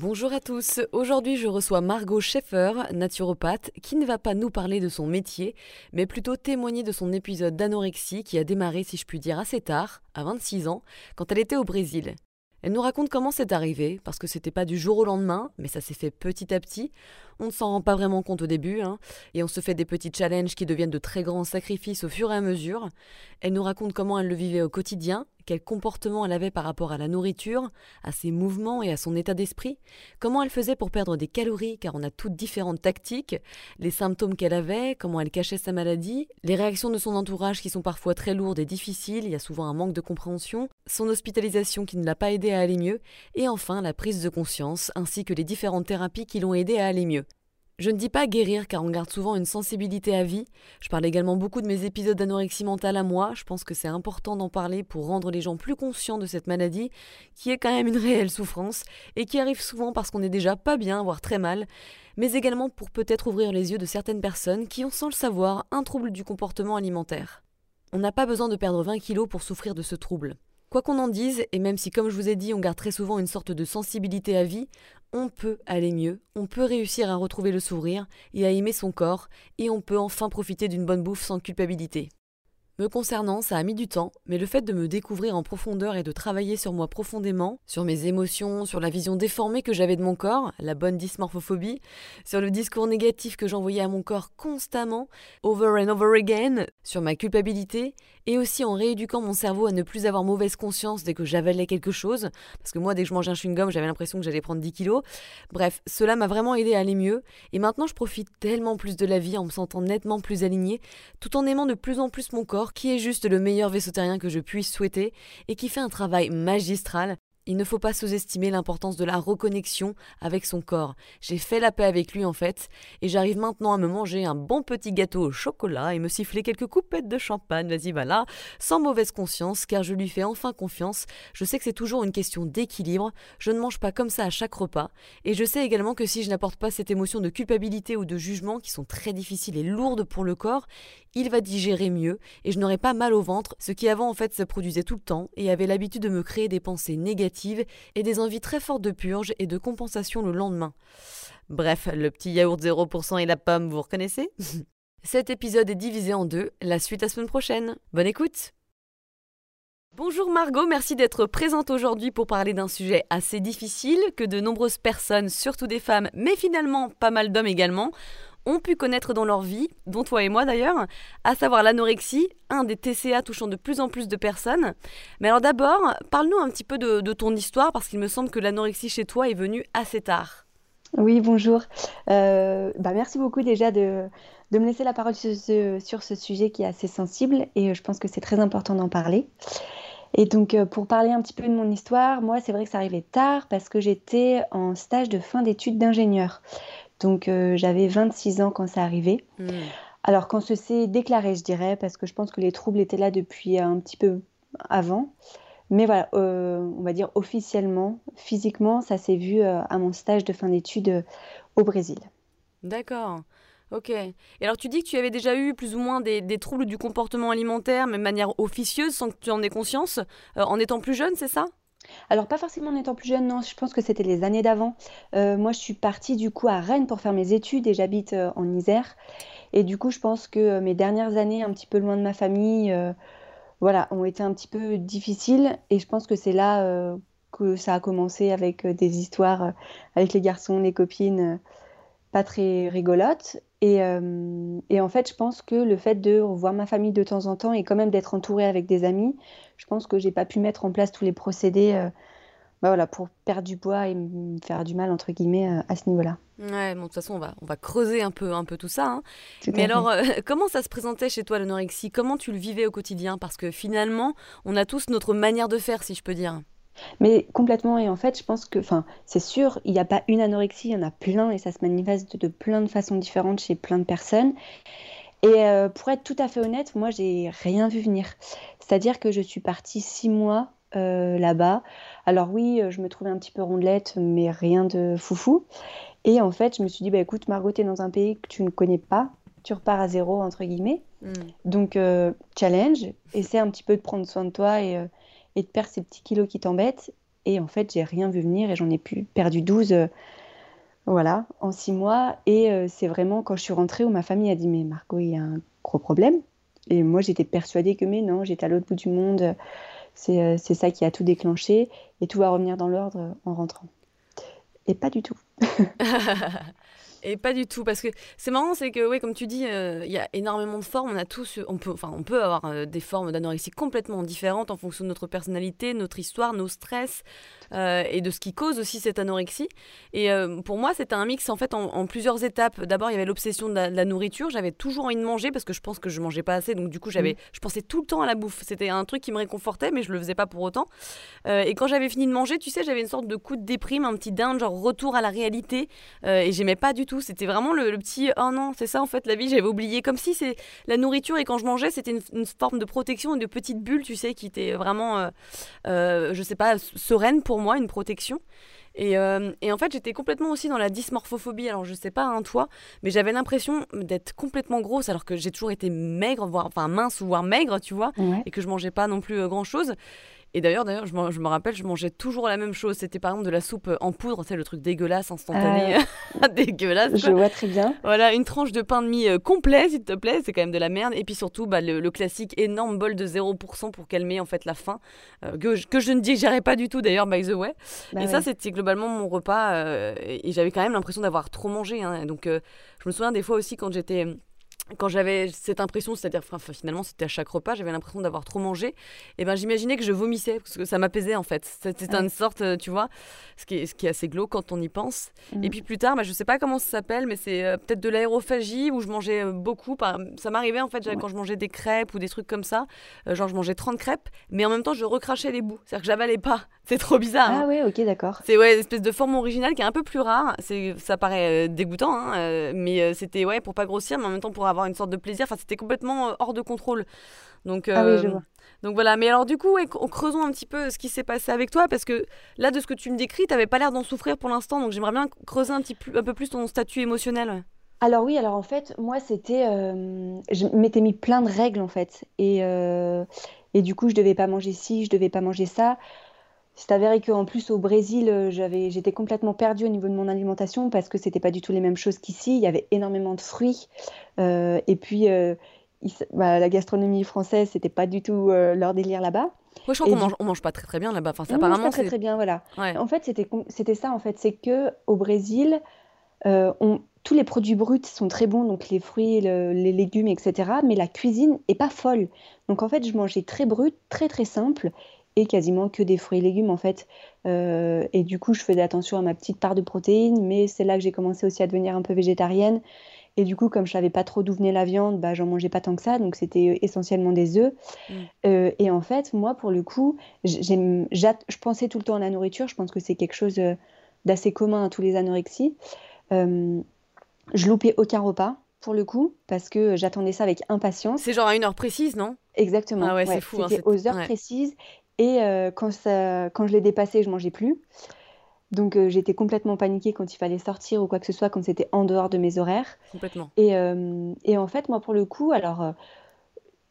Bonjour à tous, aujourd'hui je reçois Margot Schaeffer, naturopathe, qui ne va pas nous parler de son métier, mais plutôt témoigner de son épisode d'anorexie qui a démarré, si je puis dire, assez tard, à 26 ans, quand elle était au Brésil. Elle nous raconte comment c'est arrivé, parce que c'était pas du jour au lendemain, mais ça s'est fait petit à petit. On ne s'en rend pas vraiment compte au début, hein, et on se fait des petits challenges qui deviennent de très grands sacrifices au fur et à mesure. Elle nous raconte comment elle le vivait au quotidien, quel comportement elle avait par rapport à la nourriture, à ses mouvements et à son état d'esprit, comment elle faisait pour perdre des calories, car on a toutes différentes tactiques, les symptômes qu'elle avait, comment elle cachait sa maladie, les réactions de son entourage qui sont parfois très lourdes et difficiles, il y a souvent un manque de compréhension, son hospitalisation qui ne l'a pas aidé à aller mieux, et enfin la prise de conscience, ainsi que les différentes thérapies qui l'ont aidé à aller mieux. Je ne dis pas guérir car on garde souvent une sensibilité à vie. Je parle également beaucoup de mes épisodes d'anorexie mentale à moi. Je pense que c'est important d'en parler pour rendre les gens plus conscients de cette maladie, qui est quand même une réelle souffrance et qui arrive souvent parce qu'on n'est déjà pas bien, voire très mal, mais également pour peut-être ouvrir les yeux de certaines personnes qui ont sans le savoir un trouble du comportement alimentaire. On n'a pas besoin de perdre 20 kilos pour souffrir de ce trouble. Quoi qu'on en dise, et même si comme je vous ai dit on garde très souvent une sorte de sensibilité à vie, on peut aller mieux, on peut réussir à retrouver le sourire et à aimer son corps, et on peut enfin profiter d'une bonne bouffe sans culpabilité. Me concernant, ça a mis du temps, mais le fait de me découvrir en profondeur et de travailler sur moi profondément, sur mes émotions, sur la vision déformée que j'avais de mon corps, la bonne dysmorphophobie, sur le discours négatif que j'envoyais à mon corps constamment, over and over again, sur ma culpabilité, et aussi en rééduquant mon cerveau à ne plus avoir mauvaise conscience dès que j'avalais quelque chose, parce que moi, dès que je mangeais un chewing-gum, j'avais l'impression que j'allais prendre 10 kilos. Bref, cela m'a vraiment aidé à aller mieux, et maintenant je profite tellement plus de la vie en me sentant nettement plus alignée, tout en aimant de plus en plus mon corps qui est juste le meilleur vaisseau terrien que je puisse souhaiter et qui fait un travail magistral il ne faut pas sous-estimer l'importance de la reconnexion avec son corps. J'ai fait la paix avec lui en fait, et j'arrive maintenant à me manger un bon petit gâteau au chocolat et me siffler quelques coupettes de champagne, vas-y voilà, sans mauvaise conscience, car je lui fais enfin confiance. Je sais que c'est toujours une question d'équilibre, je ne mange pas comme ça à chaque repas, et je sais également que si je n'apporte pas cette émotion de culpabilité ou de jugement qui sont très difficiles et lourdes pour le corps, il va digérer mieux et je n'aurai pas mal au ventre, ce qui avant en fait se produisait tout le temps et avait l'habitude de me créer des pensées négatives et des envies très fortes de purge et de compensation le lendemain. Bref, le petit yaourt 0% et la pomme, vous reconnaissez? Cet épisode est divisé en deux, la suite la semaine prochaine. Bonne écoute Bonjour Margot, merci d'être présente aujourd'hui pour parler d'un sujet assez difficile que de nombreuses personnes, surtout des femmes, mais finalement pas mal d'hommes également, ont pu connaître dans leur vie, dont toi et moi d'ailleurs, à savoir l'anorexie, un des TCA touchant de plus en plus de personnes. Mais alors d'abord, parle-nous un petit peu de, ton histoire, parce qu'il me semble que l'anorexie chez toi est venue assez tard. Oui, bonjour. Euh, bah merci beaucoup déjà de, de, me laisser la parole sur ce, sujet qui est assez sensible et je pense que c'est très important d'en parler. Et donc, euh, pour parler un petit peu de mon histoire, moi, c'est vrai que ça arrivait tard parce que j'étais en stage de fin d'études d'ingénieur. Donc euh, j'avais 26 ans quand ça arrivait. Hmm. Alors quand ce s'est déclaré, je dirais, parce que je pense que les troubles étaient là depuis un petit peu avant. Mais voilà, euh, on va dire officiellement, physiquement, ça s'est vu euh, à mon stage de fin d'études au Brésil. D'accord. Ok. Et alors tu dis que tu avais déjà eu plus ou moins des, des troubles du comportement alimentaire, mais de manière officieuse, sans que tu en aies conscience, en étant plus jeune, c'est ça? Alors pas forcément en étant plus jeune, non, je pense que c'était les années d'avant. Euh, moi, je suis partie du coup à Rennes pour faire mes études et j'habite euh, en Isère. Et du coup, je pense que euh, mes dernières années, un petit peu loin de ma famille, voilà, ont été un petit peu difficiles. Et je pense que c'est là que ça a commencé avec des histoires avec les garçons, les copines, pas très rigolotes. Et, et, en fait, je pense que le fait de revoir ma famille de temps en temps et quand même d'être entourée avec des amis, je pense que j'ai pas pu mettre en place tous les procédés euh, bah voilà, pour perdre du poids et me faire du mal, entre guillemets, euh, à ce niveau-là. Ouais, bon, de toute façon, on va, on va creuser un peu, un peu tout ça. Hein. Mais alors, euh, comment ça se présentait chez toi, l'anorexie? Comment tu le vivais au quotidien? Parce que finalement, on a tous notre manière de faire, si je peux dire. Mais complètement, et en fait, je pense que, enfin, c'est sûr, il n'y a pas une anorexie, il y en a plein, et ça se manifeste de plein de façons différentes chez plein de personnes. Et euh, pour être tout à fait honnête, moi, j'ai rien vu venir. C'est-à-dire que je suis partie six mois euh, là-bas. Alors oui, je me trouvais un petit peu rondelette, mais rien de foufou. Et en fait, je me suis dit, bah, écoute, Margot, tu es dans un pays que tu ne connais pas. Tu repars à zéro, entre guillemets. Hmm. Donc, challenge, essaie un petit peu de prendre soin de toi et, et de perdre ces petits kilos qui t'embêtent. Et en fait, j'ai rien vu venir et j'en ai pu, perdu 12 voilà, en six mois. Et euh, c'est vraiment quand je suis rentrée où ma famille a dit Mais Margot, il y a un gros problème. Et moi, j'étais persuadée que, mais non, j'étais à l'autre bout du monde. C'est euh, ça qui a tout déclenché. Et tout va revenir dans l'ordre en rentrant. Et pas du tout. Et pas du tout, parce que c'est marrant, c'est que, oui, comme tu dis, euh, il y a énormément de formes. On a tous, on peut, enfin, on peut avoir euh, des formes d'anorexie complètement différentes en fonction de notre personnalité, notre histoire, nos stress euh, et de ce qui cause aussi cette anorexie. Et pour moi, c'était un mix en fait en, plusieurs étapes. D'abord, il y avait l'obsession de, la nourriture. J'avais toujours envie de manger parce que je pense que je mangeais pas assez, donc du coup, j'avais, mm. je pensais tout le temps à la bouffe. C'était un truc qui me réconfortait, mais je le faisais pas pour autant. et quand j'avais fini de manger, tu sais, j'avais une sorte de coup de déprime, un petit dingue, genre retour à la réalité. et j'aimais pas du tout. C'était vraiment le, petit oh non, c'est ça en fait la vie, j'avais oublié. Comme si c'est la nourriture et quand je mangeais, c'était une, forme de protection et de petite bulle, tu sais, qui était vraiment, euh, euh, je sais pas, sereine pour moi, une protection. Et, euh, et, en fait, j'étais complètement aussi dans la dysmorphophobie. Alors, je sais pas, un hein, toi, mais j'avais l'impression d'être complètement grosse, alors que j'ai toujours été maigre, voire enfin mince, voire maigre, tu vois, et que je mangeais pas non plus grand chose. Et d'ailleurs, d'ailleurs, je, me rappelle, je mangeais toujours la même chose. C'était par exemple de la soupe en poudre, c'est le truc dégueulasse, instantané, ah. dégueulasse. Je vois très bien. Voilà, une tranche de pain de mie euh, complet, s'il te plaît, c'est quand même de la merde. Et puis surtout, bah, le, classique énorme bol de 0% pour calmer en fait la faim, euh, que, je, que, je ne digérais pas du tout d'ailleurs, by the way. Bah et ça, c'était globalement mon repas. Euh, et, j'avais quand même l'impression d'avoir trop mangé. Hein. Donc, je me souviens des fois aussi quand j'étais quand j'avais cette impression, c'est-à-dire enfin, finalement c'était à chaque repas, j'avais l'impression d'avoir trop mangé, et eh ben j'imaginais que je vomissais parce que ça m'apaisait en fait. C'était une sorte, euh, tu vois, ce qui est, ce qui est assez glauque quand on y pense. Et mm. puis plus tard, bah, je sais pas comment ça s'appelle, mais c'est euh, peut-être de l'aérophagie où je mangeais euh, beaucoup. Par... Ça m'arrivait en fait quand je mangeais des crêpes ou des trucs comme ça, genre je mangeais 30 crêpes, mais en même temps je recrachais les bouts, c'est-à-dire que j'avalais pas. C'est trop bizarre. Ah hein. oui, ok, d'accord. C'est ouais, une espèce de forme originale qui est un peu plus rare. C'est, ça paraît dégoûtant, hein, mais c'était ouais pour pas grossir, mais en même temps pour avoir une sorte de plaisir. Enfin, c'était complètement euh, hors de contrôle. Donc, ah oui, je euh, vois. Donc voilà, mais alors du coup, creusons un petit peu ce qui s'est passé avec toi, parce que là, de ce que tu me décris, tu n'avais pas l'air d'en souffrir pour l'instant, donc j'aimerais bien creuser un, petit un peu plus ton statut émotionnel. Alors oui, alors en fait, moi, c'était... Euh, je m'étais mis plein de règles, en fait. Et, et du coup, je devais pas manger ci, je devais pas manger ça. C'est avéré qu'en plus au Brésil, euh, j'avais, j'étais complètement perdue au niveau de mon alimentation parce que c'était pas du tout les mêmes choses qu'ici. Il y avait énormément de fruits euh, et puis euh, bah, la gastronomie française, c'était pas du tout leur délire là-bas. Moi, je crois qu'on mange, on mange pas très très bien là-bas. Enfin, on mange pas très très bien, voilà. En fait, c'était c'était ça. En fait, c'est que au Brésil, on, tous les produits bruts sont très bons, donc les fruits, les légumes, etc. Mais la cuisine est pas folle. Donc en fait, je mangeais très brut, très très simple quasiment que des fruits et légumes en fait. Euh, et du coup, je faisais attention à ma petite part de protéines, mais c'est là que j'ai commencé aussi à devenir un peu végétarienne. Et du coup, comme je savais pas trop d'où venait la viande, bah, j'en mangeais pas tant que ça, donc c'était essentiellement des œufs. Mm. Euh, et en fait, moi, pour le coup, je pensais tout le temps à la nourriture. Je pense que c'est quelque chose euh, d'assez commun à tous les anorexies. je loupais aucun repas pour le coup, parce que j'attendais ça avec impatience. C'est genre à une heure précise, non? Exactement. Ah ouais, c'est fou. Hein, C'était aux heures précises. Et euh, quand, ça, quand je l'ai dépassé, je mangeais plus. Donc euh, j'étais complètement paniquée quand il fallait sortir ou quoi que ce soit, quand c'était en dehors de mes horaires. Complètement. Et, euh, et en fait, moi, pour le coup, alors,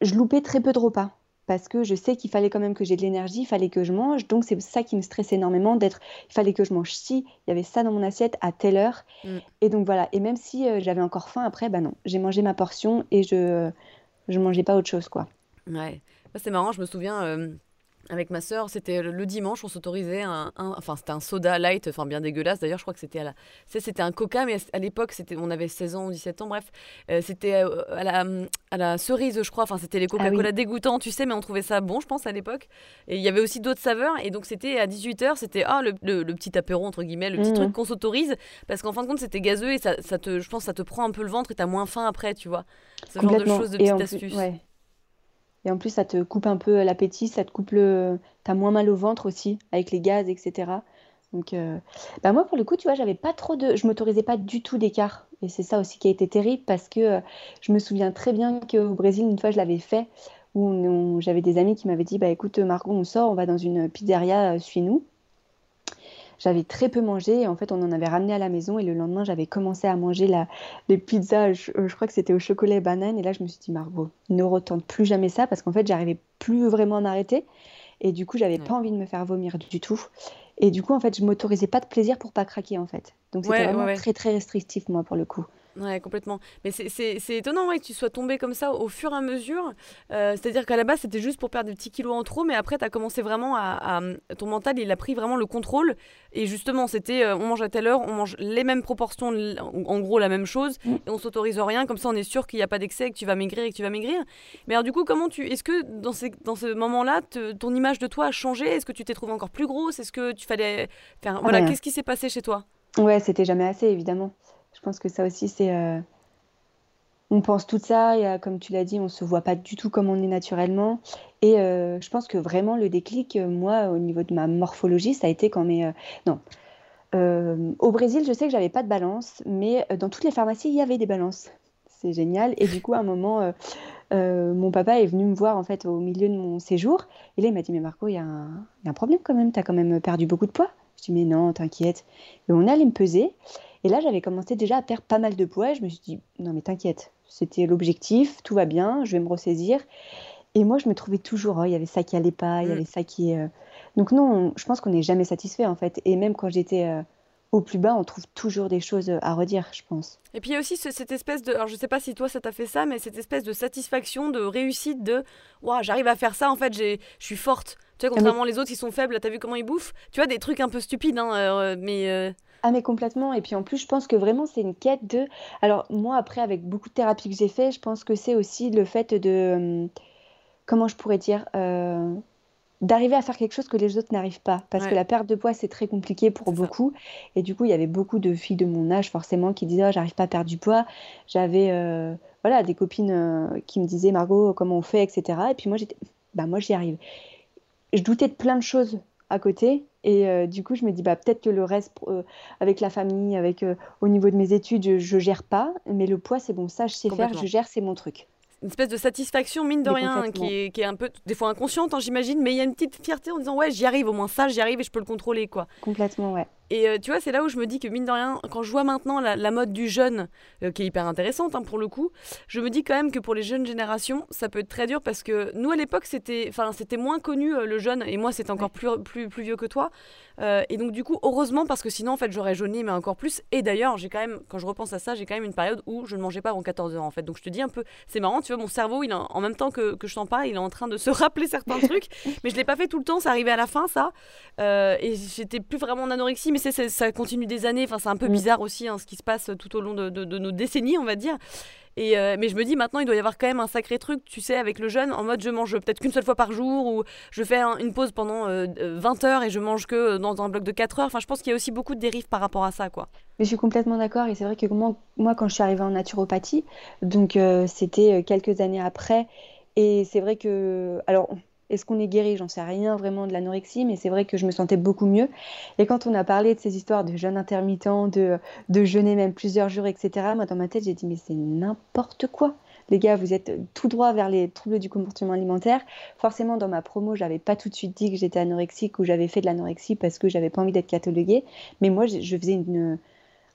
je loupais très peu de repas parce que je sais qu'il fallait quand même que j'ai de l'énergie, il fallait que je mange. Donc c'est ça qui me stressait énormément d'être, il fallait que je mange ci, il y avait ça dans mon assiette à telle heure. Mm. Et donc voilà. Et même si j'avais encore faim après, bah non, j'ai mangé ma portion et je je mangeais pas autre chose quoi. Ouais, c'est marrant. Je me souviens avec ma sœur, c'était le, dimanche, on s'autorisait un, enfin c'était un soda light, enfin bien dégueulasse. D'ailleurs, je crois que c'était à la, c'était un Coca, mais à l'époque, c'était, on avait 16 ans ou 17 ans, bref, euh, c'était euh, à la, à la cerise, je crois. Enfin, c'était les ah Coca-Cola dégoûtants, tu sais, mais on trouvait ça bon, je pense à l'époque. Et il y avait aussi d'autres saveurs, et donc c'était à 18 h c'était ah le, le, petit apéro entre guillemets, le petit mmh. truc qu'on s'autorise, parce qu'en fin de compte, c'était gazeux et ça, ça, te, je pense, ça te prend un peu le ventre et t'as moins faim après, tu vois. Ce genre de choses, de petites astuces. Et en plus, ça te coupe un peu l'appétit, ça te coupe le. T'as moins mal au ventre aussi, avec les gaz, etc. Donc, bah moi, pour le coup, tu vois, j'avais pas trop de. Je m'autorisais pas du tout d'écart. Et c'est ça aussi qui a été terrible parce que je me souviens très bien qu'au Brésil, une fois, je l'avais fait où j'avais des amis qui m'avaient dit bah écoute Margot on sort on va dans une pizzeria euh, suis-nous j'avais très peu mangé et en fait on en avait ramené à la maison et le lendemain j'avais commencé à manger la, les pizzas je, euh, crois que c'était au chocolat et banane et là je me suis dit Margot ne retente plus jamais ça parce qu'en fait j'arrivais plus vraiment à m'arrêter et du coup j'avais pas envie de me faire vomir du tout et du coup en fait je m'autorisais pas de plaisir pour pas craquer en fait. Donc c'était vraiment très très restrictif moi pour le coup Ouais, complètement. Mais c'est étonnant ouais, que tu sois tombé comme ça au fur et à mesure. Euh, c'est-à-dire qu'à la base, c'était juste pour perdre des petits kilos en trop, mais après, tu as commencé vraiment à, Ton mental, il a pris vraiment le contrôle. Et justement, c'était euh, on mange à telle heure, on mange les mêmes proportions, en gros la même chose, mm. et on s'autorise rien. Comme ça, on est sûr qu'il n'y a pas d'excès, que tu vas maigrir et que tu vas maigrir. Mais alors, du coup, comment tu. Est-ce que dans, ces, dans ce moment-là, ton image de toi a changé? Est-ce que tu t'es trouvé encore plus grosse? Est-ce que tu fallait. Faire... Voilà, qu'est-ce qui s'est passé chez toi? Ouais, c'était jamais assez, évidemment. Je pense que ça aussi, c'est. Euh, on pense tout ça, et, comme tu l'as dit, on se voit pas du tout comme on est naturellement. Et euh, je pense que vraiment le déclic, euh, moi, au niveau de ma morphologie, ça a été quand mes. non. au Brésil, je sais que j'avais pas de balance, mais dans toutes les pharmacies, il y avait des balances. C'est génial. Et du coup, à un moment, mon papa est venu me voir en fait au milieu de mon séjour. Et là, il m'a dit Mais Marco, il y, a un problème quand même. Tu as quand même perdu beaucoup de poids. Je dis Mais non, t'inquiète. Et on allait me peser. Et là, j'avais commencé déjà à perdre pas mal de poids. Je me suis dit, non, mais t'inquiète, c'était l'objectif, tout va bien, je vais me ressaisir. Et moi, je me trouvais toujours, oh, il y avait ça qui allait pas, il y mm. avait ça qui. Euh. Donc, non, je pense qu'on n'est jamais satisfait, en fait. Et même quand j'étais euh, au plus bas, on trouve toujours des choses à redire, je pense. Et puis il y a aussi cette espèce de. Alors, je sais pas si toi, ça t'a fait ça, mais cette espèce de satisfaction, de réussite, de. Waouh, j'arrive à faire ça, en fait, je suis forte. Tu vois, contrairement les autres, ils sont faibles, t'as vu comment ils bouffent? Tu vois, des trucs un peu stupides, hein, euh, mais. Ah mais complètement. Et puis en plus, je pense que vraiment c'est une quête de... Alors moi, après, avec beaucoup de thérapies que j'ai fait, je pense que c'est aussi le fait de... Hum, comment je pourrais dire euh, D'arriver à faire quelque chose que les autres n'arrivent pas. Parce que la perte de poids, c'est très compliqué pour beaucoup. Et du coup, il y avait beaucoup de filles de mon âge, forcément, qui disaient oh, j'arrive pas à perdre du poids. J'avais euh, voilà, des copines euh, qui me disaient Margot, comment on fait, etc. Et puis moi, j'étais... Bah moi, j'y arrive. Je doutais de plein de choses à côté. Et euh, du coup, je me dis, bah, peut-être que le reste, euh, avec la famille, avec euh, au niveau de mes études, je, ne gère pas. Mais le poids, c'est bon, ça, je sais faire, je gère, c'est mon truc une espèce de satisfaction, mine de rien, qui est, qui est, un peu, des fois inconsciente, hein, j'imagine, mais il y a une petite fierté en disant, ouais, j'y arrive, au moins ça, j'y arrive et je peux le contrôler, quoi. Complètement, ouais. Et euh, tu vois, c'est là où je me dis que mine de rien, quand je vois maintenant la, mode du jeune, euh, qui est hyper intéressante hein, pour le coup, je me dis quand même que pour les jeunes générations, ça peut être très dur parce que nous à l'époque, c'était, enfin, c'était moins connu euh, le jeune, et moi c'était encore plus, plus, plus vieux que toi. et donc du coup, heureusement parce que sinon en fait j'aurais jauni mais encore plus. Et d'ailleurs, j'ai quand même, quand je repense à ça, j'ai quand même une période où je ne mangeais pas avant 14 heures en fait. Donc je te dis un peu, c'est marrant, tu vois, mon cerveau, il en même temps que, que je t'en parle, il est en train de se rappeler certains trucs, mais je l'ai pas fait tout le temps, ça arrivait à la fin ça, et j'étais plus vraiment en anorexie, mais ça continue des années. Enfin, c'est un peu mm. bizarre aussi hein, ce qui se passe tout au long de, nos décennies, on va dire. Et euh, mais je me dis maintenant, il doit y avoir quand même un sacré truc, tu sais, avec le jeune, en mode je mange peut-être qu'une seule fois par jour ou je fais une pause pendant 20 euh, heures et je mange que dans un bloc de 4 heures. Enfin, je pense qu'il y a aussi beaucoup de dérives par rapport à ça, quoi. Mais je suis complètement d'accord et c'est vrai que moi, moi, quand je suis arrivée en naturopathie, donc euh, c'était quelques années après, et c'est vrai que, alors est-ce qu'on est guéri? J'en sais rien vraiment de l'anorexie, mais c'est vrai que je me sentais beaucoup mieux. Et quand on a parlé de ces histoires de jeûne intermittent, de, de jeûner même plusieurs jours, etc., moi dans ma tête, j'ai dit, mais c'est n'importe quoi. Les gars, vous êtes tout droit vers les troubles du comportement alimentaire. Forcément, dans ma promo, j'avais pas tout de suite dit que j'étais anorexique ou j'avais fait de l'anorexie parce que j'avais pas envie d'être cataloguée. Mais moi, je faisais une,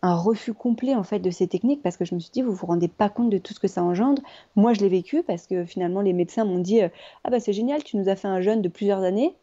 un refus complet en fait de ces techniques parce que je me suis dit vous vous rendez pas compte de tout ce que ça engendre. Moi je l'ai vécu parce que finalement les médecins m'ont dit ah bah c'est génial tu nous as fait un jeûne de plusieurs années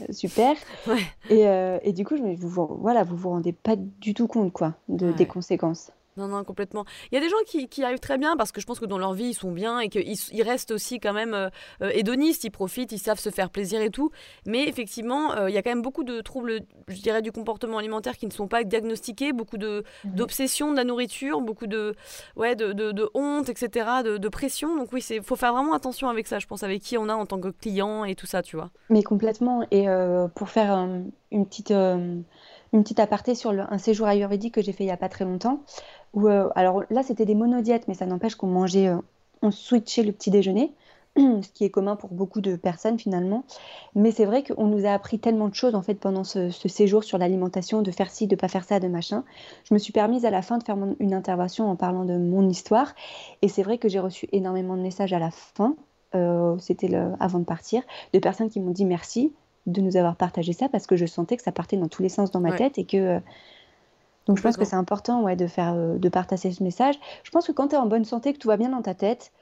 euh, super et, euh, et, du coup je me vous voilà vous vous rendez pas du tout compte quoi de, des conséquences. Non, non, complètement. Il y a des gens qui, qui, arrivent très bien parce que je pense que dans leur vie, ils sont bien et qu'ils ils restent aussi quand même euh, euh, hédonistes, ils profitent, ils savent se faire plaisir et tout. Mais effectivement, euh, il y a quand même beaucoup de troubles, je dirais, du comportement alimentaire qui ne sont pas diagnostiqués, beaucoup de, mhm. d'obsession de la nourriture, beaucoup de, ouais, de, de, honte, etc., de, de pression. Donc oui, il faut faire vraiment attention avec ça, je pense, avec qui on a en tant que client et tout ça, tu vois. Mais complètement. Et pour faire une petite une petite aparté sur un séjour ayurvédique que j'ai fait il n'y a pas très longtemps. Où, euh, alors là, c'était des monodiètes, mais ça n'empêche qu'on mangeait, euh, on switchait le petit déjeuner. ce qui est commun pour beaucoup de personnes finalement. Mais c'est vrai qu'on nous a appris tellement de choses en fait pendant ce, séjour sur l'alimentation, de faire ci, de pas faire ça, de machin. Je me suis permise à la fin de faire une intervention en parlant de mon histoire. Et c'est vrai que j'ai reçu énormément de messages à la fin, euh, c'était avant de partir, de personnes qui m'ont dit merci de nous avoir partagé ça parce que je sentais que ça partait dans tous les sens dans ma tête et que euh, donc je pense que c'est important ouais, de, faire, euh, de partager ce message. Je pense que quand tu es en bonne santé, que tout va bien dans ta tête,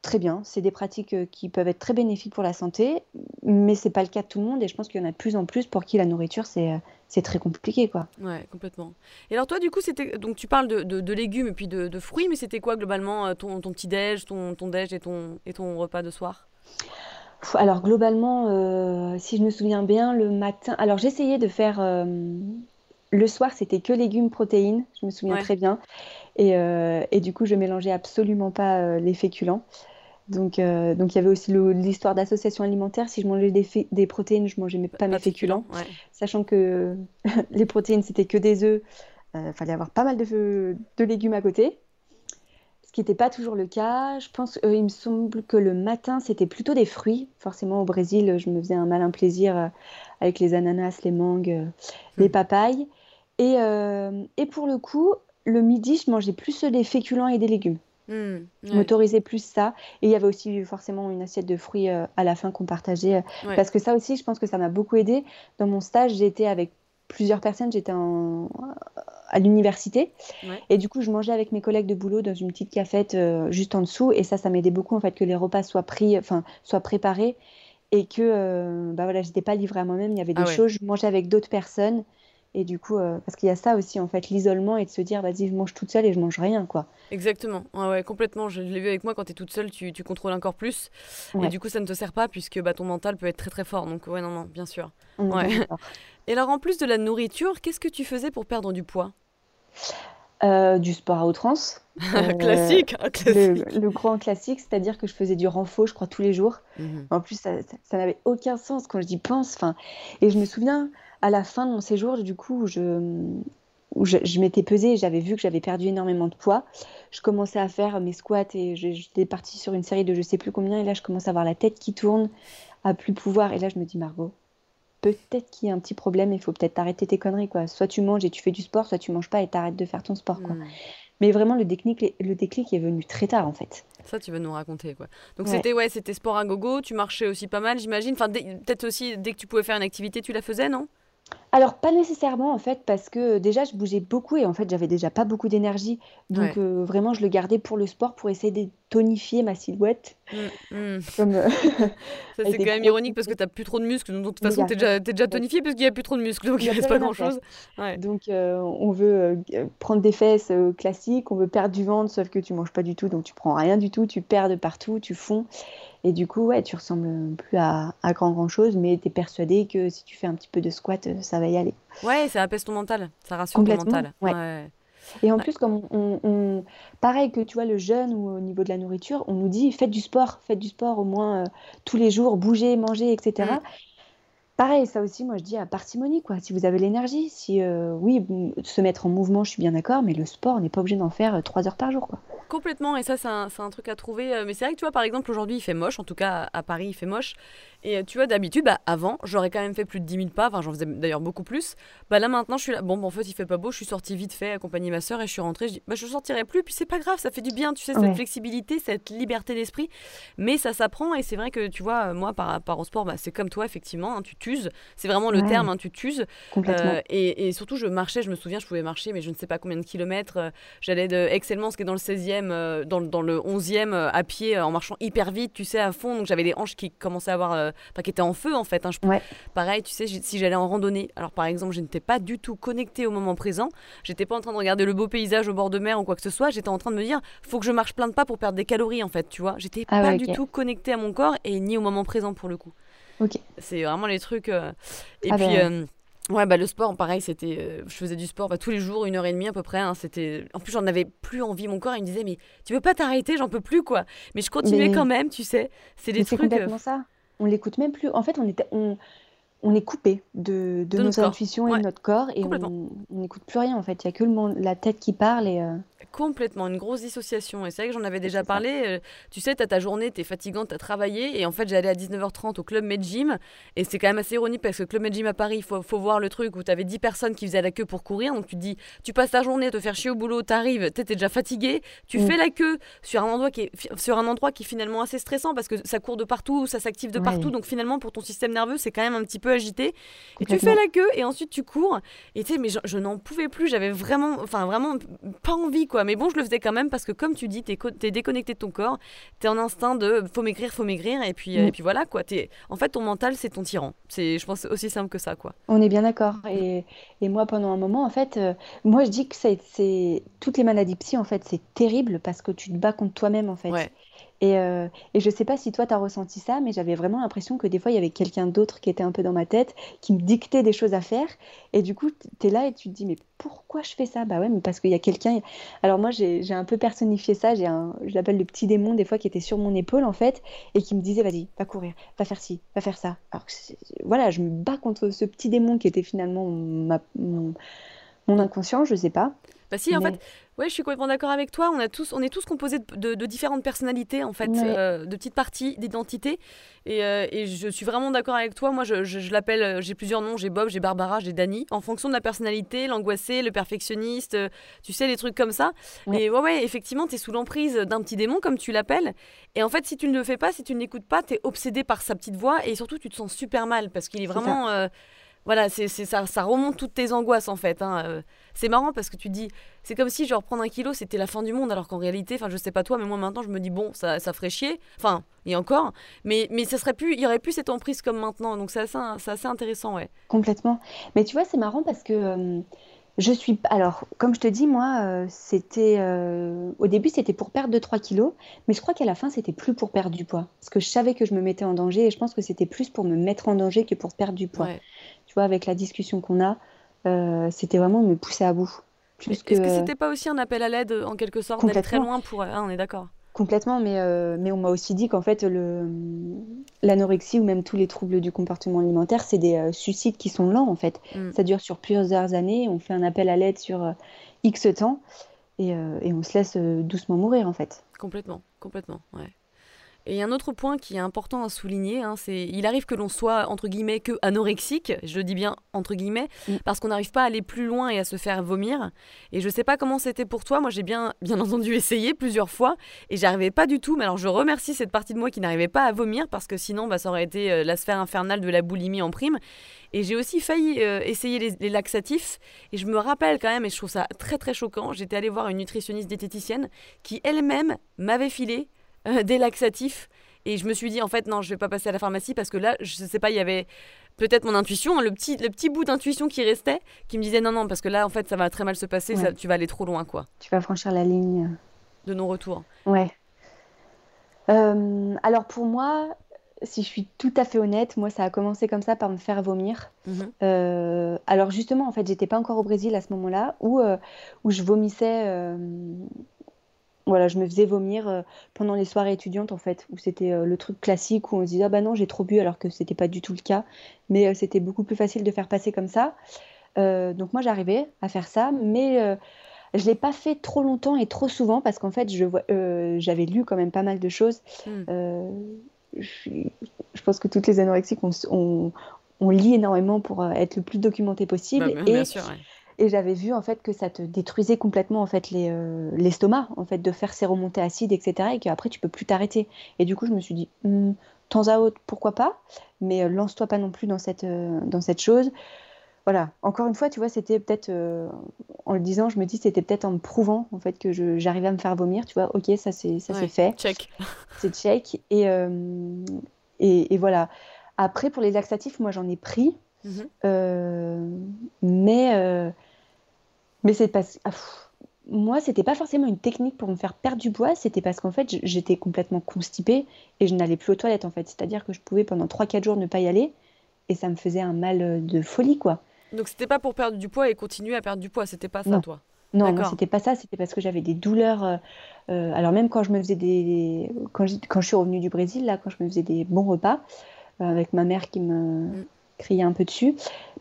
très bien. C'est des pratiques euh, qui peuvent être très bénéfiques pour la santé, mais c'est pas le cas de tout le monde. Et je pense qu'il y en a de plus en plus pour qui la nourriture, c'est c'est très compliqué, quoi. Ouais, complètement. Et alors toi, du coup, c'était donc tu parles de, de, légumes et puis de, de fruits, mais c'était quoi globalement ton, ton petit déj, ton, ton déj et ton et ton repas de soir? Alors globalement, si je me souviens bien, le matin. Alors j'essayais de faire le soir, c'était que légumes, protéines, je me souviens très bien. Euh, et, du coup, je mélangeais absolument pas euh, les féculents. Donc, euh, donc il y avait aussi l'histoire d'association alimentaire. Si je mangeais des, des protéines, je mangeais pas, mes féculents. Sachant que les protéines, c'était que des œufs. Il fallait avoir pas mal de, de, légumes à côté. Qui n'était pas toujours le cas. Je pense, il me semble que le matin, c'était plutôt des fruits. Forcément, au Brésil, je me faisais un malin plaisir avec les ananas, les mangues, les hmm. papayes. Et, et pour le coup, le midi, je mangeais plus des féculents et des légumes. Mmh, je m'autorisais plus ça. Et il y avait aussi forcément une assiette de fruits euh, à la fin qu'on partageait. Euh, parce que ça aussi, je pense que ça m'a beaucoup aidé. Dans mon stage, j'étais avec plusieurs personnes. J'étais à l'université. Et du coup, je mangeais avec mes collègues de boulot dans une petite cafette euh, juste en dessous. Et ça, ça m'aidait beaucoup en fait que les repas soient pris, enfin, soient préparés. Et que bah voilà, j'étais pas livrée à moi-même. Il y avait des ah choses, je mangeais avec d'autres personnes. Et du coup, euh, parce qu'il y a ça aussi, en fait, l'isolement et de se dire, vas-y, je mange toute seule et je mange rien, quoi. Exactement, ouais, ouais complètement. Je l'ai vu avec moi, quand tu es toute seule, tu, tu contrôles encore plus. Et du coup, ça ne te sert pas puisque bah, ton mental peut être très très fort. Donc, ouais, non, non, bien sûr. Ouais. et alors, en plus de la nourriture, qu'est-ce que tu faisais pour perdre du poids? Euh, du sport à outrance. Euh, classique, classique. Le, grand classique, c'est-à-dire que je faisais du renfort, je crois, tous les jours. Mhm. En plus, ça, ça, n'avait aucun sens quand je dis pense. Et je me souviens, à la fin de mon séjour, du coup, je, je, m'étais pesée et j'avais vu que j'avais perdu énormément de poids. Je commençais à faire mes squats et j'étais partie sur une série de je sais plus combien. Et là, je commence à avoir la tête qui tourne, à plus pouvoir. Et là, je me dis, Margot, peut-être qu'il y a un petit problème, il faut peut-être arrêter tes conneries. Quoi. Soit tu manges et tu fais du sport, soit tu manges pas et t'arrêtes de faire ton sport. Quoi. Mais vraiment, le déclic, le déclic est venu très tard, en fait. Ça, tu veux nous raconter, quoi. Donc, c'était ouais, c'était sport à gogo, tu marchais aussi pas mal, j'imagine. Enfin, peut-être aussi, dès que tu pouvais faire une activité, tu la faisais, non? Alors, pas nécessairement en fait, parce que déjà je bougeais beaucoup et en fait j'avais déjà pas beaucoup d'énergie. Donc euh, vraiment je le gardais pour le sport pour essayer de tonifier ma silhouette. Mmh, mmh. Euh, ça c'est quand même ironique parce que tu n'as plus trop de muscles. Donc de toute façon tu es déjà, déjà tonifié parce qu'il n'y a plus trop de muscles. Donc il ne reste pas grand chose. Donc euh, on veut prendre des fesses classiques, on veut perdre du ventre, sauf que tu manges pas du tout, donc tu prends rien du tout, tu perds de partout, tu fonds. Et du coup, ouais, tu ressembles plus à, grand grand chose, mais tu es persuadé que si tu fais un petit peu de squat, euh, ça va y aller. Ouais, ça apaise ton mental, ça rassure ton mental. Ouais. Et en plus, comme on, pareil que tu vois le jeûne ou au niveau de la nourriture, on nous dit faites du sport, faites du sport au moins euh, tous les jours, bougez, mangez, etc. Mm. Pareil, ça aussi, moi je dis à parcimonie, quoi. Si vous avez l'énergie, si euh, oui, se mettre en mouvement, je suis bien d'accord, mais le sport, on n'est pas obligé d'en faire trois heures par jour, quoi. Complètement, et ça, c'est un, truc à trouver. Euh, mais c'est vrai que tu vois, par exemple, aujourd'hui, il fait moche, en tout cas à Paris, il fait moche. Et euh, tu vois, d'habitude, bah, avant, j'aurais quand même fait plus de 10 000 pas, enfin, j'en faisais d'ailleurs beaucoup plus. Bah là, maintenant, je suis là. Bon, en fait, il fait pas beau, je suis sortie vite fait, accompagner ma soeur, et je suis rentrée. Je dis, bah, je sortirai plus, puis c'est pas grave, ça fait du bien, tu sais, cette flexibilité, cette liberté d'esprit. Mais ça s'apprend, et c'est vrai que, tu vois, moi, par rapport au sport, bah, c'est comme toi, effectivement, hein, tu t'uses. C'est vraiment le terme, hein, tu t'uses. Euh, et, et, surtout, je marchais, je me souviens, je pouvais marcher, mais je ne sais pas combien de kilomètres. J'allais de Excellence, qui est dans le 16e, dans, dans le 11e euh, à pied euh, en marchant hyper vite, tu sais, à fond. Donc j'avais les hanches qui commençaient à avoir. Euh, enfin, qui étaient en feu en fait. Hein, je... Pareil, tu sais, si j'allais en randonnée. Alors par exemple, je n'étais pas du tout connectée au moment présent. J'étais pas en train de regarder le beau paysage au bord de mer ou quoi que ce soit. J'étais en train de me dire, faut que je marche plein de pas pour perdre des calories en fait, tu vois. J'étais ah pas du tout connectée à mon corps et ni au moment présent pour le coup. Ok. C'est vraiment les trucs. Et ah puis. Ben, Ouais, bah le sport, pareil, c'était, euh, je faisais du sport bah, tous les jours, une heure et demie à peu près. Hein, c'était, en plus, j'en avais plus envie. Mon corps, il me disait, mais tu veux pas t'arrêter, j'en peux plus, quoi. Mais je continuais quand même, tu sais. C'est des trucs. C'est complètement euh, ça. On l'écoute même plus. En fait, on était, on, on est coupé de, de, nos intuitions et de notre corps et on n'écoute plus rien. En fait, il y a que le, la tête qui parle et. Euh, Complètement, une grosse dissociation. Et c'est vrai que j'en avais déjà parlé. Euh, tu sais, tu as ta journée, tu es fatigante, tu as travaillé. Et en fait, j'allais à 19h30 au Club Med Gym. Et c'est quand même assez ironique parce que Club Med Gym à Paris, il faut, faut, voir le truc où tu avais 10 personnes qui faisaient la queue pour courir. Donc tu te dis, tu passes ta journée à te faire chier au boulot, tu arrives, tu es déjà fatigué. Tu mm. fais la queue sur un, endroit qui est, sur un endroit qui est finalement assez stressant parce que ça court de partout, ça s'active de partout. Donc finalement, pour ton système nerveux, c'est quand même un petit peu agité. Et tu fais la queue et ensuite tu cours. Et tu sais, mais je, je n'en pouvais plus. J'avais vraiment, enfin vraiment pas envie quoi. Mais bon, je le faisais quand même parce que comme tu dis, tu es, déconnecté de ton corps, tu es en instinct de faut maigrir, faut maigrir, et puis, et mm. puis voilà quoi. Es, en fait, ton mental, c'est ton tyran. C'est, je pense, aussi simple que ça quoi. On est bien d'accord. Et, et, moi, pendant un moment, en fait, euh, moi je dis que c'est toutes les maladies psy, en fait, c'est terrible parce que tu te bats contre toi-même en fait. Ouais. Et, euh, et, je sais pas si toi, tu as ressenti ça, mais j'avais vraiment l'impression que des fois, il y avait quelqu'un d'autre qui était un peu dans ma tête, qui me dictait des choses à faire. Et du coup, tu es là et tu te dis, mais pourquoi je fais ça? Bah ouais, mais parce qu'il y a quelqu'un. Alors moi, j'ai un peu personnifié ça. J'ai un, je l'appelle le petit démon, des fois, qui était sur mon épaule, en fait, et qui me disait, vas-y, va courir, va faire ci, va faire ça. Alors voilà, je me bats contre ce petit démon qui était finalement ma, mon, mon inconscient, je sais pas. Bah si, en fait, ouais, je suis complètement d'accord avec toi. On, a tous, on est tous composés de, différentes personnalités, en fait, euh, de petites parties d'identité. Et, euh, et, je suis vraiment d'accord avec toi. Moi, je, je, l'appelle, euh, j'ai plusieurs noms. J'ai Bob, j'ai Barbara, j'ai Dani. En fonction de la personnalité, l'angoissé, le perfectionniste, tu sais, les trucs comme ça. Et ouais, ouais, effectivement, tu es sous l'emprise d'un petit démon, comme tu l'appelles. Et en fait, si tu ne le fais pas, si tu ne l'écoutes pas, tu es obsédé par sa petite voix. Et surtout, tu te sens super mal parce qu'il est vraiment voilà, c'est ça, ça remonte toutes tes angoisses en fait. Hein. Euh, c'est marrant parce que tu dis, c'est comme si genre prendre un kilo c'était la fin du monde, alors qu'en réalité, enfin je sais pas toi, mais moi maintenant je me dis bon, ça, ça ferait chier, enfin et encore, mais mais ça serait plus, il y aurait plus cette emprise comme maintenant, donc c'est assez, assez, intéressant, ouais. Complètement. Mais tu vois, c'est marrant parce que euh, je suis, alors comme je te dis, moi, euh, c'était au début c'était pour perdre 2-3 kilos, mais je crois qu'à la fin c'était plus pour perdre du poids, parce que je savais que je me mettais en danger et je pense que c'était plus pour me mettre en danger que pour perdre du poids avec la discussion qu'on a, euh, c'était vraiment me pousser à bout. Est-ce que, que c'était pas aussi un appel à l'aide en quelque sorte d'être très loin pour ah, on est d'accord Complètement, mais, euh, mais on m'a aussi dit qu'en fait, l'anorexie ou même tous les troubles du comportement alimentaire, c'est des euh, suicides qui sont lents en fait. Mm. Ça dure sur plusieurs années, on fait un appel à l'aide sur X temps et, et, on se laisse doucement mourir en fait. Complètement, complètement, ouais. Et un autre point qui est important à souligner, hein, c'est il arrive que l'on soit entre guillemets que anorexique, je dis bien entre guillemets, mm. parce qu'on n'arrive pas à aller plus loin et à se faire vomir. Et je sais pas comment c'était pour toi, moi j'ai bien bien entendu essayé plusieurs fois et j'arrivais pas du tout. Mais alors je remercie cette partie de moi qui n'arrivait pas à vomir parce que sinon bah, ça aurait été euh, la sphère infernale de la boulimie en prime. Et j'ai aussi failli euh, essayer les, les, laxatifs. Et je me rappelle quand même, et je trouve ça très très choquant, j'étais allée voir une nutritionniste diététicienne qui elle-même m'avait filé euh, des laxatifs. Et je me suis dit, en fait, non, je vais pas passer à la pharmacie parce que là, je sais pas, il y avait peut-être mon intuition, le petit, le petit bout d'intuition qui restait, qui me disait, non, non, parce que là, en fait, ça va très mal se passer, ça, tu vas aller trop loin, quoi. Tu vas franchir la ligne. De non-retour. Ouais. Euh, alors pour moi, si je suis tout à fait honnête, moi ça a commencé comme ça par me faire vomir. Mhm. Euh, alors justement, en fait, j'étais pas encore au Brésil à ce moment-là, où, où je vomissais voilà, je me faisais vomir euh, pendant les soirées étudiantes en fait, où c'était euh, le truc classique où on se disait ah bah non j'ai trop bu alors que c'était pas du tout le cas, mais euh, c'était beaucoup plus facile de faire passer comme ça. donc moi j'arrivais à faire ça, mais je l'ai pas fait trop longtemps et trop souvent parce qu'en fait je j'avais lu quand même pas mal de choses. Hmm. Je, pense que toutes les anorexiques on, on, lit énormément pour être le plus documenté possible. Bah, bien sûr, et j'avais vu en fait que ça te détruisait complètement en fait euh, l'estomac, en fait de faire ces remontées acides, etc. Et qu'après tu peux plus t'arrêter. Et du coup je me suis dit, hmm, temps à autre, pourquoi pas, mais euh, lance-toi pas non plus dans cette, euh, dans cette chose. Voilà, encore une fois, tu vois, c'était peut-être, en le disant, je me dis, c'était peut-être en me prouvant, en fait, que j'arrivais à me faire vomir, tu vois, ok, ça c'est fait. Check. C'est check. Et, et, et, voilà. Après, pour les laxatifs, moi j'en ai pris, mhm. mais mais c'est pas. Ah, moi, c'était pas forcément une technique pour me faire perdre du poids, c'était parce qu'en fait, j'étais complètement constipée et je n'allais plus aux toilettes en fait. C'est-à-dire que je pouvais pendant 3-4 jours ne pas y aller et ça me faisait un mal euh, de folie quoi. Donc c'était pas pour perdre du poids et continuer à perdre du poids, c'était pas ça toi Non, non c'était pas ça, c'était parce que j'avais des douleurs. Euh, euh, alors même quand je me faisais des. Quand je, quand je suis revenue du Brésil, là, quand je me faisais des bons repas, avec ma mère qui me. Mm crier un peu dessus.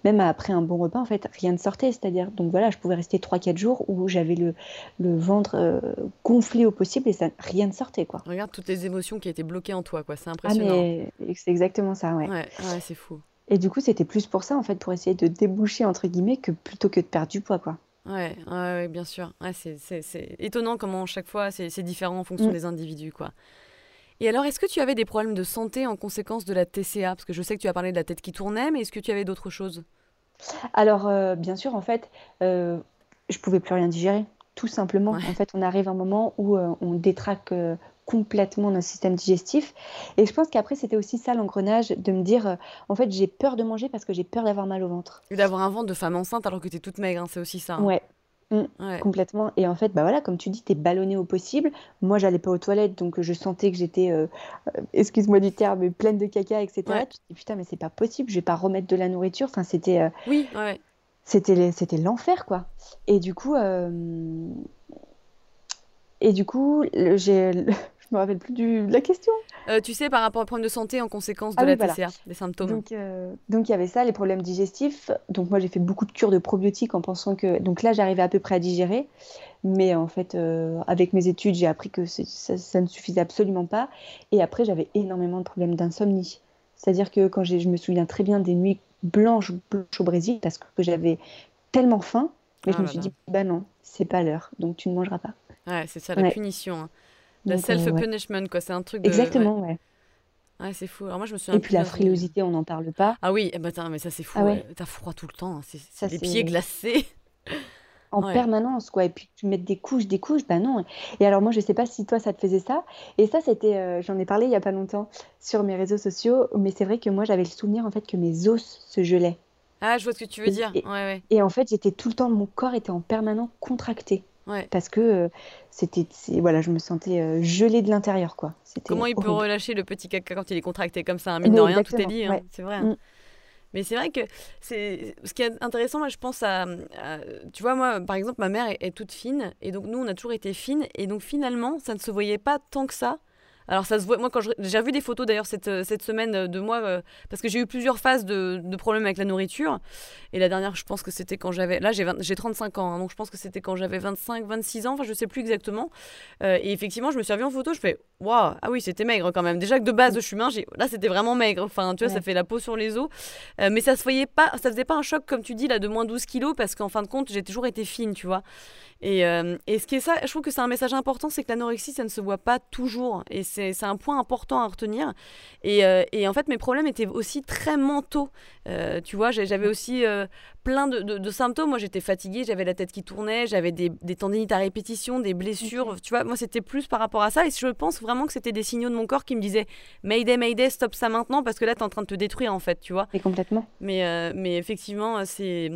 Même après un bon repas, en fait, rien ne sortait. C'est-à-dire, donc voilà, je pouvais rester 3-4 jours où j'avais le, le ventre euh, gonflé au possible et ça, rien ne sortait, quoi. Regarde toutes les émotions qui étaient bloquées en toi, quoi. C'est Ah, impressionnant. c'est exactement ça, ouais. Ouais, ouais, c'est fou. Et du coup, c'était plus pour ça, en fait, pour essayer de déboucher, entre guillemets, que plutôt que de perdre du poids, quoi. Ouais, ouais, ouais, bien sûr. Ouais, c'est, étonnant comment chaque fois c'est, c'est différent en fonction Mm. des individus, quoi. Et alors, est-ce que tu avais des problèmes de santé en conséquence de la TCA? Parce que je sais que tu as parlé de la tête qui tournait, mais est-ce que tu avais d'autres choses? Alors, euh, bien sûr, en fait, euh, je pouvais plus rien digérer, tout simplement. Ouais. En fait, on arrive à un moment où euh, on détraque euh, complètement notre système digestif. Et je pense qu'après, c'était aussi ça l'engrenage de me dire, euh, en fait, j'ai peur de manger parce que j'ai peur d'avoir mal au ventre. Et d'avoir un ventre de femme enceinte alors que tu es toute maigre, hein, c'est aussi ça. hein. Ouais, mm, Ouais. complètement. Et en fait, bah voilà, comme tu dis, t'es ballonné au possible. Moi, j'allais pas aux toilettes, donc je sentais que j'étais, euh, euh, excuse-moi du terme, mais pleine de caca, etc. Ouais. Tu te dis, putain, mais c'est pas possible, je vais pas remettre de la nourriture. Enfin, c'était, euh, Oui, ouais, c'était, l'enfer, quoi. Et du coup, euh, et du coup, j'ai, je me rappelle plus du, de la question. Euh, tu sais, par rapport aux problèmes de santé en conséquence de Ah la oui, voilà. TCA, des symptômes. Donc, euh, donc il y avait ça, les problèmes digestifs. Donc moi j'ai fait beaucoup de cures de probiotiques en pensant que donc là j'arrivais à peu près à digérer, mais en fait euh, avec mes études j'ai appris que ça, ça ne suffisait absolument pas. Et après j'avais énormément de problèmes d'insomnie. C'est-à-dire que quand je me souviens très bien des nuits blanches, blanches au Brésil parce que j'avais tellement faim, mais Ah je me suis là. dit bah non c'est pas l'heure, donc tu ne mangeras pas. Ouais, c'est ça, la Ouais. punition. hein. La ouais. self-punishment, quoi. C'est un truc de. Exactement, ouais. Ouais, c'est fou. Alors moi, je me souviens Et puis la frilosité, on n'en parle pas. Ah oui, eh ben, mais ça, c'est fou. Ah. T'as froid tout le temps. hein. C'est, les pieds glacés. en Ouais. permanence quoi et puis tu mets des couches des couches bah non et alors moi je sais pas si toi ça te faisait ça et ça c'était euh, j'en ai parlé il y a pas longtemps sur mes réseaux sociaux mais c'est vrai que moi j'avais le souvenir en fait que mes os se gelaient Ah, je vois ce que tu veux Et- dire. et- Ouais, ouais. et en fait j'étais tout le temps mon corps était en permanent contracté Ouais. parce que euh, c'était voilà je me sentais euh, gelée de l'intérieur quoi Comment il peut relâcher le petit caca quand il est contracté comme ça hein, Mine de rien, tout est dit, hein, ouais. c'est vrai. hein. Mm. Mais c'est vrai que c'est ce qui est intéressant, moi je pense à, à- tu vois moi par exemple ma mère est, est toute fine et donc nous on a toujours été fines et donc finalement ça ne se voyait pas tant que ça. Alors ça se voit, moi quand j'ai revu des photos d'ailleurs cette, euh, cette semaine euh, de moi euh, parce que j'ai eu plusieurs phases de, de problèmes avec la nourriture et la dernière je pense que c'était quand j'avais, là j'ai 20 j'ai 35 ans hein, donc je pense que c'était quand j'avais 25, 26 ans, enfin je sais plus exactement Euh, et effectivement je me suis revue en photo, je fais waouh, ah oui c'était maigre quand même. Déjà que de base je suis mince, là c'était vraiment maigre, enfin tu vois ça fait la peau sur les os. Euh, mais ça se voyait pas, ça faisait pas un choc comme tu dis là de moins 12 kilos parce qu'en fin de compte j'ai toujours été fine, tu vois. Et, euh, et ce qui est ça, je trouve que c'est un message important, c'est que l'anorexie ça ne se voit pas toujours et c'est c'est un point important à retenir. Et, euh, et en fait mes problèmes étaient aussi très mentaux. Euh, tu vois, j'avais aussi plein de, de- de symptômes. Moi j'étais fatiguée, j'avais la tête qui tournait, j'avais des, des tendinites à répétition, des blessures. Tu vois, moi c'était plus par rapport à ça et je pense vraiment que c'était des signaux de mon corps qui me disaient Mayday, Mayday, stop ça maintenant parce que là t'es en train de te détruire en fait, tu vois. Mais complètement Mais, mais effectivement, c'est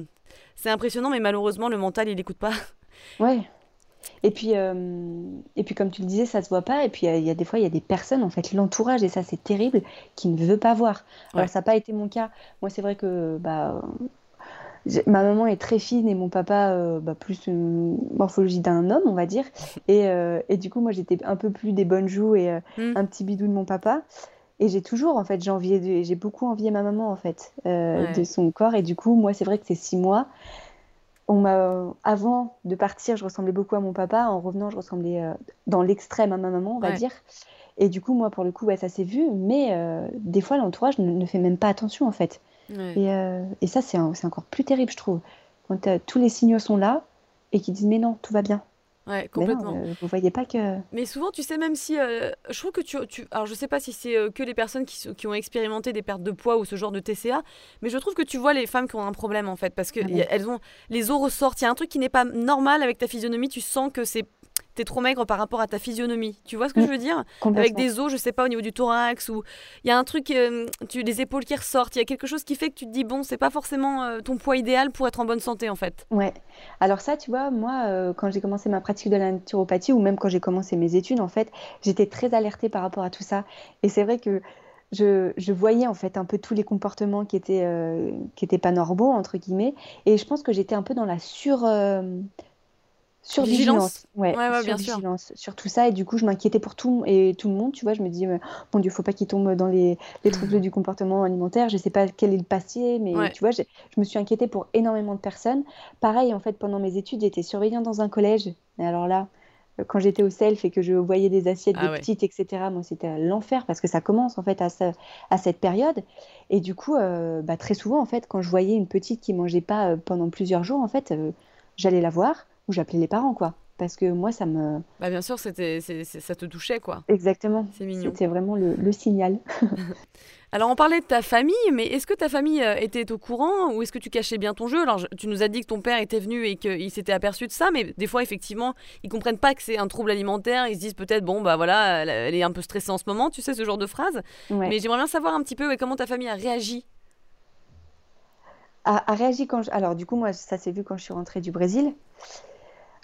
c'est impressionnant, mais malheureusement, le mental, il écoute pas. Ouais. Et puis, euh, et puis comme tu le disais, ça se voit pas. Et puis il y, a- il y a des fois, il y a des personnes, en fait, l'entourage, et ça c'est terrible, qui ne veut pas voir. Alors Ouais. ça n'a pas été mon cas. Moi, c'est vrai que bah, ma maman est très fine et mon papa, euh, bah, plus une morphologie d'un homme, on va dire. Et, euh, et du coup, moi, j'étais un peu plus des bonnes joues et euh, Mm. un petit bidou de mon papa. Et j'ai toujours, en fait, j'ai beaucoup envié ma maman, en fait, Ouais. de son corps. Et du coup, moi, c'est vrai que ces six mois, on m'a, avant de partir, je ressemblais beaucoup à mon papa. En revenant, je ressemblais euh, dans l'extrême à ma maman, on va Ouais. dire. Et du coup, moi, pour le coup, ouais, ça s'est vu. Mais euh, des fois, l'entourage ne, ne fait même pas attention, en fait. Ouais. Et, euh, et ça, c'est un- c'est encore plus terrible, je trouve. Quand euh, tous les signaux sont là et qu'ils disent, mais non, tout va bien. Ouais, Mais non, complètement. euh, vous voyez pas que... Mais souvent, tu sais, même si. euh, je trouve que tu, tu. Alors, je sais pas si c'est euh, que les personnes qui, qui ont expérimenté des pertes de poids ou ce genre de TCA, mais je trouve que tu vois les femmes qui ont un problème, en fait, parce que Ah y elles ont. Les os ressortent. Il y a un truc qui n'est pas normal avec ta physionomie. Tu sens que c'est. T'es trop maigre par rapport à ta physionomie. Tu vois ce que Mm, je veux dire Avec des os, je sais pas, au niveau du thorax, ou il y a un truc, euh, tu, les épaules qui ressortent, il y a quelque chose qui fait que tu te dis, bon, c'est pas forcément euh, ton poids idéal pour être en bonne santé, en fait. Ouais. Alors ça, tu vois, moi, euh, quand j'ai commencé ma pratique de la naturopathie, ou même quand j'ai commencé mes études, en fait, j'étais très alertée par rapport à tout ça. Et c'est vrai que je, je voyais, en fait, un peu tous les comportements qui étaient, euh, qui étaient pas normaux, entre guillemets. Et je pense que j'étais un peu dans la sur... euh, sur vigilance, ouais, bien sûr. sur tout ça et du coup je m'inquiétais pour tout et tout le monde tu vois je me dis mon dieu faut pas qu'il tombe dans les, les troubles du comportement alimentaire je sais pas quel est le passé mais tu vois je me suis inquiétée pour énormément de personnes. Pareil en fait pendant mes études j'étais surveillante dans un collège. Et alors là quand j'étais au self et que je voyais des assiettes ah des petites etc moi c'était l'enfer parce que ça commence en fait à, à cette période. Et du coup euh, bah, très souvent en fait quand je voyais une petite qui mangeait pas euh, pendant plusieurs jours en fait euh, j'allais la voir ou j'appelais les parents, quoi. Parce que moi, ça me. Bah bien sûr, c'était, ça te touchait, quoi. Exactement. C'est mignon. C'était vraiment le, signal. Alors, on parlait de ta famille, mais est-ce que ta famille euh, était au courant ou est-ce que tu cachais bien ton jeu? Alors, tu nous as dit que ton père était venu et qu'il s'était aperçu de ça, mais des fois, effectivement, ils comprennent pas que c'est un trouble alimentaire. Ils se disent peut-être, bon, bah voilà, elle est un peu stressée en ce moment, tu sais, ce genre de phrase. Mais j'aimerais bien savoir un petit peu comment ta famille a réagi? A, réagi quand je... Alors, du coup, moi, ça s'est vu quand je suis rentrée du Brésil.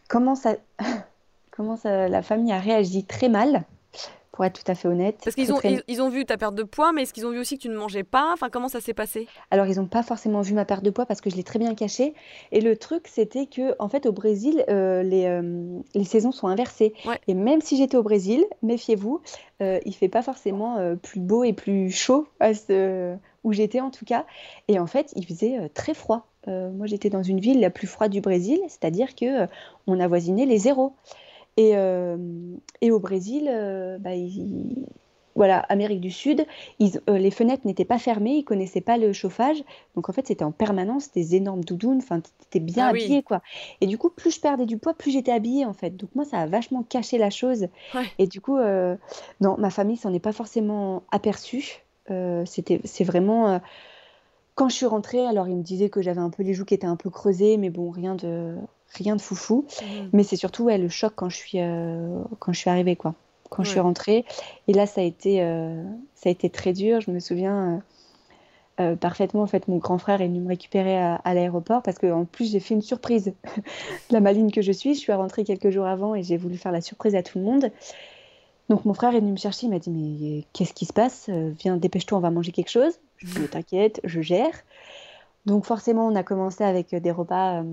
Comment ça, comment ça, la famille a réagi très mal, pour être tout à fait honnête. Parce qu'ils ont, ils, ont vu ta perte de poids, mais est-ce qu'ils ont vu aussi que tu ne mangeais pas? Enfin, comment ça s'est passé? Alors, ils n'ont pas forcément vu ma perte de poids parce que je l'ai très bien cachée. Et le truc, c'était que, en fait, au Brésil, euh, les, euh, les, saisons sont inversées. Et même si j'étais au Brésil, méfiez-vous, euh, il fait pas forcément euh, plus beau et plus chaud à ce... où j'étais en tout cas. Et en fait, il faisait très froid. Euh, moi, j'étais dans une ville la plus froide du Brésil, c'est-à-dire que euh, on avoisinait les zéros. Et, euh, et au Brésil, bah, voilà, Amérique du Sud, les fenêtres n'étaient pas fermées, ils connaissaient pas le chauffage, donc en fait c'était en permanence des énormes doudounes, enfin étais bien ah habillée quoi. Et du coup, plus je perdais du poids, plus j'étais habillée en fait. Donc moi, ça a vachement caché la chose. Et du coup, non, ma famille s'en est pas forcément aperçue. c'était, c'est vraiment quand je suis rentrée, alors il me disait que j'avais un peu les joues qui étaient un peu creusées, mais bon, rien de, rien de foufou. Mmh. Mais c'est surtout ouais, le choc quand je suis, euh, quand je suis arrivée, quoi. Quand je suis rentrée. Et là, ça a été, euh, ça a été très dur. Je me souviens euh, parfaitement, en fait, mon grand frère est venu me récupérer à, à l'aéroport parce qu'en plus, j'ai fait une surprise. la maline que je suis, je suis rentrée quelques jours avant et j'ai voulu faire la surprise à tout le monde. Donc mon frère est venu me chercher, il m'a dit mais qu'est-ce qui se passe? Viens, dépêche-toi, on va manger quelque chose. Dit t'inquiète, je gère. Donc forcément, on a commencé avec des repas euh,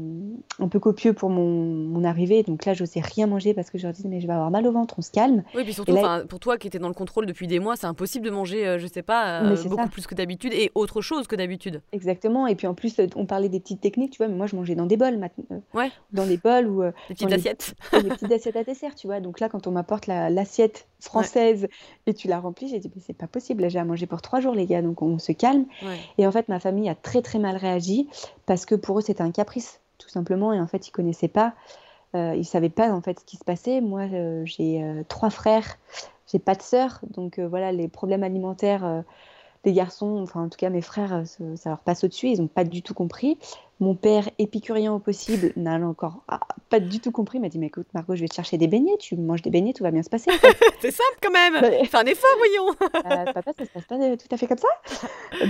un peu copieux pour mon, arrivée. Donc là, je n'osais rien manger parce que je leur disais, mais je vais avoir mal au ventre, on se calme. Oui, puis surtout, pour toi qui étais dans le contrôle depuis des mois, c'est impossible de manger, euh, je sais pas, euh, beaucoup plus que d'habitude et autre chose que d'habitude. Exactement. Et puis en plus, on parlait des petites techniques, tu vois, mais moi, je mangeais dans des bols maintenant. Ouais. Dans des bols ou. des petites assiettes. des petites assiettes à dessert, tu vois. Donc là, quand on m'apporte l'assiette française et tu la remplis, j'ai dit, mais c'est pas possible, là, j'ai à manger pour trois jours, les gars, donc on se calme. Et en fait, ma famille a très très mal réagi parce que pour eux, c'était un caprice, tout simplement. Et en fait, ils connaissaient pas, euh, ils savaient pas en fait ce qui se passait. Moi, euh, j'ai euh, trois frères, j'ai pas de sœur, donc voilà, les problèmes alimentaires des garçons, enfin en tout cas mes frères, ça leur passe au-dessus, ils n'ont pas du tout compris. Mon père, épicurien au possible, n'a encore ah, pas du tout compris, m'a dit Mais écoute, Margot, je vais te chercher des beignets, tu manges des beignets, tout va bien se passer. c'est simple quand même Fais un effort, voyons euh, Papa, ça se passe pas tout à fait comme ça.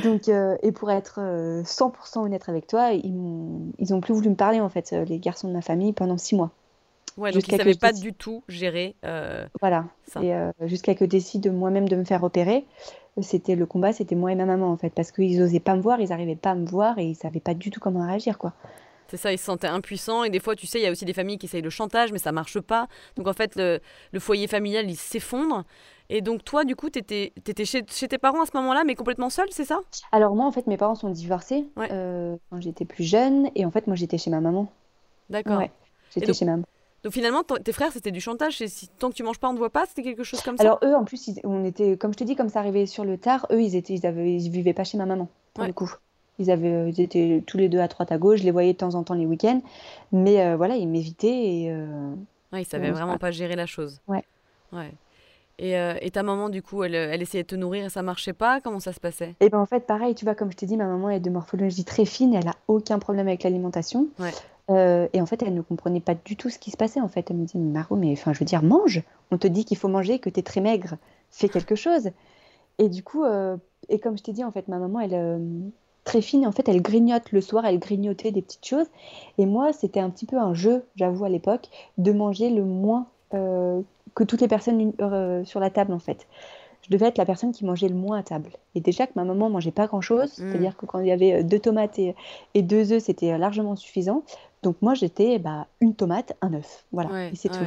Donc, euh, et pour être 100% euh, honnête avec toi, ils n'ont plus voulu me parler, en fait, les garçons de ma famille, pendant six mois. Ouais, donc ils ne savaient pas du tout gérer voilà. Et jusqu'à que décide moi-même de me faire opérer c'était le combat, c'était moi et ma maman en fait, parce qu'ils n'osaient pas me voir, ils n'arrivaient pas à me voir et ils savaient pas du tout comment réagir quoi. C'est ça, ils se sentaient impuissants et des fois, tu sais, il y a aussi des familles qui essayent le chantage, mais ça marche pas. Donc en fait, le, foyer familial, il s'effondre. Et donc toi, du coup, tu étais, chez, tes parents à ce moment-là, mais complètement seule, c'est ça? Alors moi, en fait, mes parents sont divorcés euh, quand j'étais plus jeune, et en fait, moi, j'étais chez ma maman. D'accord. Ouais, j'étais chez maman. Donc finalement, tes frères, c'était du chantage. Si, tant que tu manges pas, on ne voit pas. C'était quelque chose comme ça. Alors eux, en plus, on était, comme je te dis, comme ça arrivait sur le tard. Eux, ils étaient, ils avaient, ils vivaient pas chez ma maman pour le coup. Ils avaient, ils étaient tous les deux à droite à gauche. Je les voyais de temps en temps les week-ends, mais euh, voilà, ils m'évitaient et. Euh... Ouais, ils savaient vraiment pas gérer la chose. Ouais. Ouais. Et, euh, et, ta maman, du coup, elle, elle, essayait de te nourrir et ça marchait pas? Comment ça se passait? Et eh ben en fait, pareil, tu vois, comme je t'ai dit, ma maman est de morphologie très fine, elle a aucun problème avec l'alimentation. Ouais. Euh, et en fait, elle ne comprenait pas du tout ce qui se passait. En fait, elle me dit Maro, mais enfin, je veux dire, mange. On te dit qu'il faut manger, que tu es très maigre. Fais quelque chose. Et du coup, euh, et comme je t'ai dit, en fait, ma maman, elle euh, très fine. En fait, elle grignote le soir. Elle grignotait des petites choses. Et moi, c'était un petit peu un jeu, j'avoue, à l'époque, de manger le moins que toutes les personnes sur la table, en fait je devais être la personne qui mangeait le moins à table. Et déjà que ma maman mangeait pas grand chose, mm. c'est-à-dire que quand il y avait deux tomates et, et deux œufs, c'était largement suffisant Donc moi, j'étais bah, une tomate, un œuf. Voilà, et c'est tout.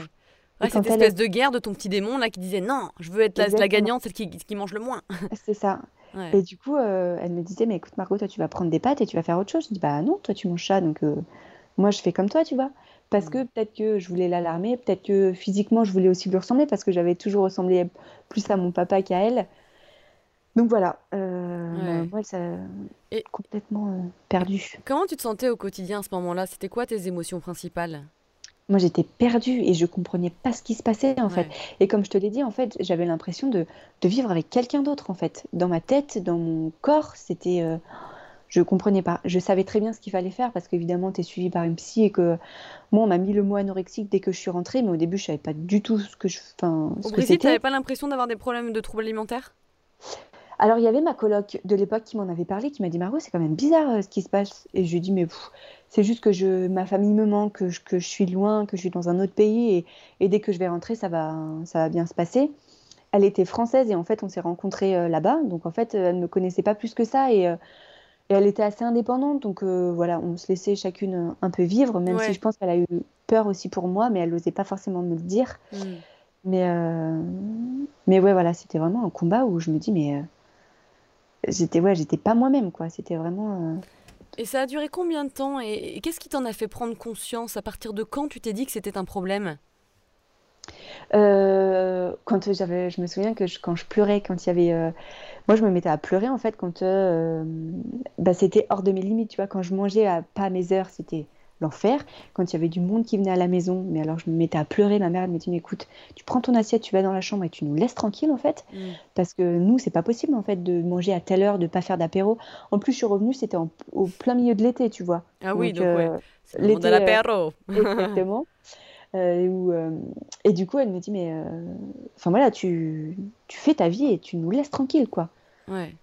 cette espèce de guerre de ton petit démon là qui disait non, je veux être la, gagnante, celle qui, qui, mange le moins. c'est ça. Et du coup, euh, elle me disait, mais écoute Margot, toi tu vas prendre des pâtes et tu vas faire autre chose. Je dis, bah non, toi tu manges ça, donc euh, moi je fais comme toi, tu vois. Parce que peut-être que je voulais l'alarmer, peut-être que physiquement je voulais aussi lui ressembler, parce que j'avais toujours ressemblé plus à mon papa qu'à elle. Donc voilà, euh, moi, ça est complètement euh, perdu. Comment tu te sentais au quotidien à ce moment-là? C'était quoi tes émotions principales? Moi, j'étais perdue et je comprenais pas ce qui se passait en fait. Et comme je te l'ai dit, en fait, j'avais l'impression de, de, vivre avec quelqu'un d'autre en fait. Dans ma tête, dans mon corps, c'était. Euh, je comprenais pas. Je savais très bien ce qu'il fallait faire parce qu'évidemment, tu es suivi par une psy et que moi, on m'a mis le mot anorexique dès que je suis rentrée, mais au début, je savais pas du tout ce que je. Enfin, au Brésil, tu n'avais pas l'impression d'avoir des problèmes de troubles alimentaires? Alors, il y avait ma coloc de l'époque qui m'en avait parlé, qui m'a dit Margot, c'est quand même bizarre euh, ce qui se passe. Et je lui ai dit Mais c'est juste que je, ma famille me manque, que je, que je, suis loin, que je suis dans un autre pays, et, et, dès que je vais rentrer, ça va, ça va bien se passer. Elle était française et en fait, on s'est rencontrés euh, là-bas. Donc, en fait, elle ne me connaissait pas plus que ça. Et, euh, et elle était assez indépendante. Donc, voilà, on se laissait chacune un peu vivre, même si je pense qu'elle a eu peur aussi pour moi, mais elle n'osait pas forcément me le dire. Mm. Mais, mais ouais, voilà, c'était vraiment un combat où je me dis Mais j'étais ouais, j'étais pas moi-même quoi. C'était vraiment. Euh, et ça a duré combien de temps Et, qu'est-ce qui t'en a fait prendre conscience? À partir de quand tu t'es dit que c'était un problème? Euh, quand j'avais, je me souviens que quand je pleurais, quand il y avait, euh, moi je me mettais à pleurer en fait quand bah, c'était hors de mes limites, tu vois, quand je mangeais à pas à mes heures, c'était l'enfer. Quand il y avait du monde qui venait à la maison, mais alors je me mettais à pleurer. Ma mère elle me dit écoute, tu prends ton assiette, tu vas dans la chambre et tu nous laisses tranquille en fait, mm. parce que nous c'est pas possible en fait de manger à telle heure, de pas faire d'apéro. En plus je suis revenue, c'était au plein milieu de l'été, tu vois. Ah oui, donc, ouais. Euh, l'été. l'apéro. exactement. Euh, et du coup, elle me dit, mais enfin voilà, tu, tu fais ta vie et tu nous laisses tranquille, quoi. Ouais.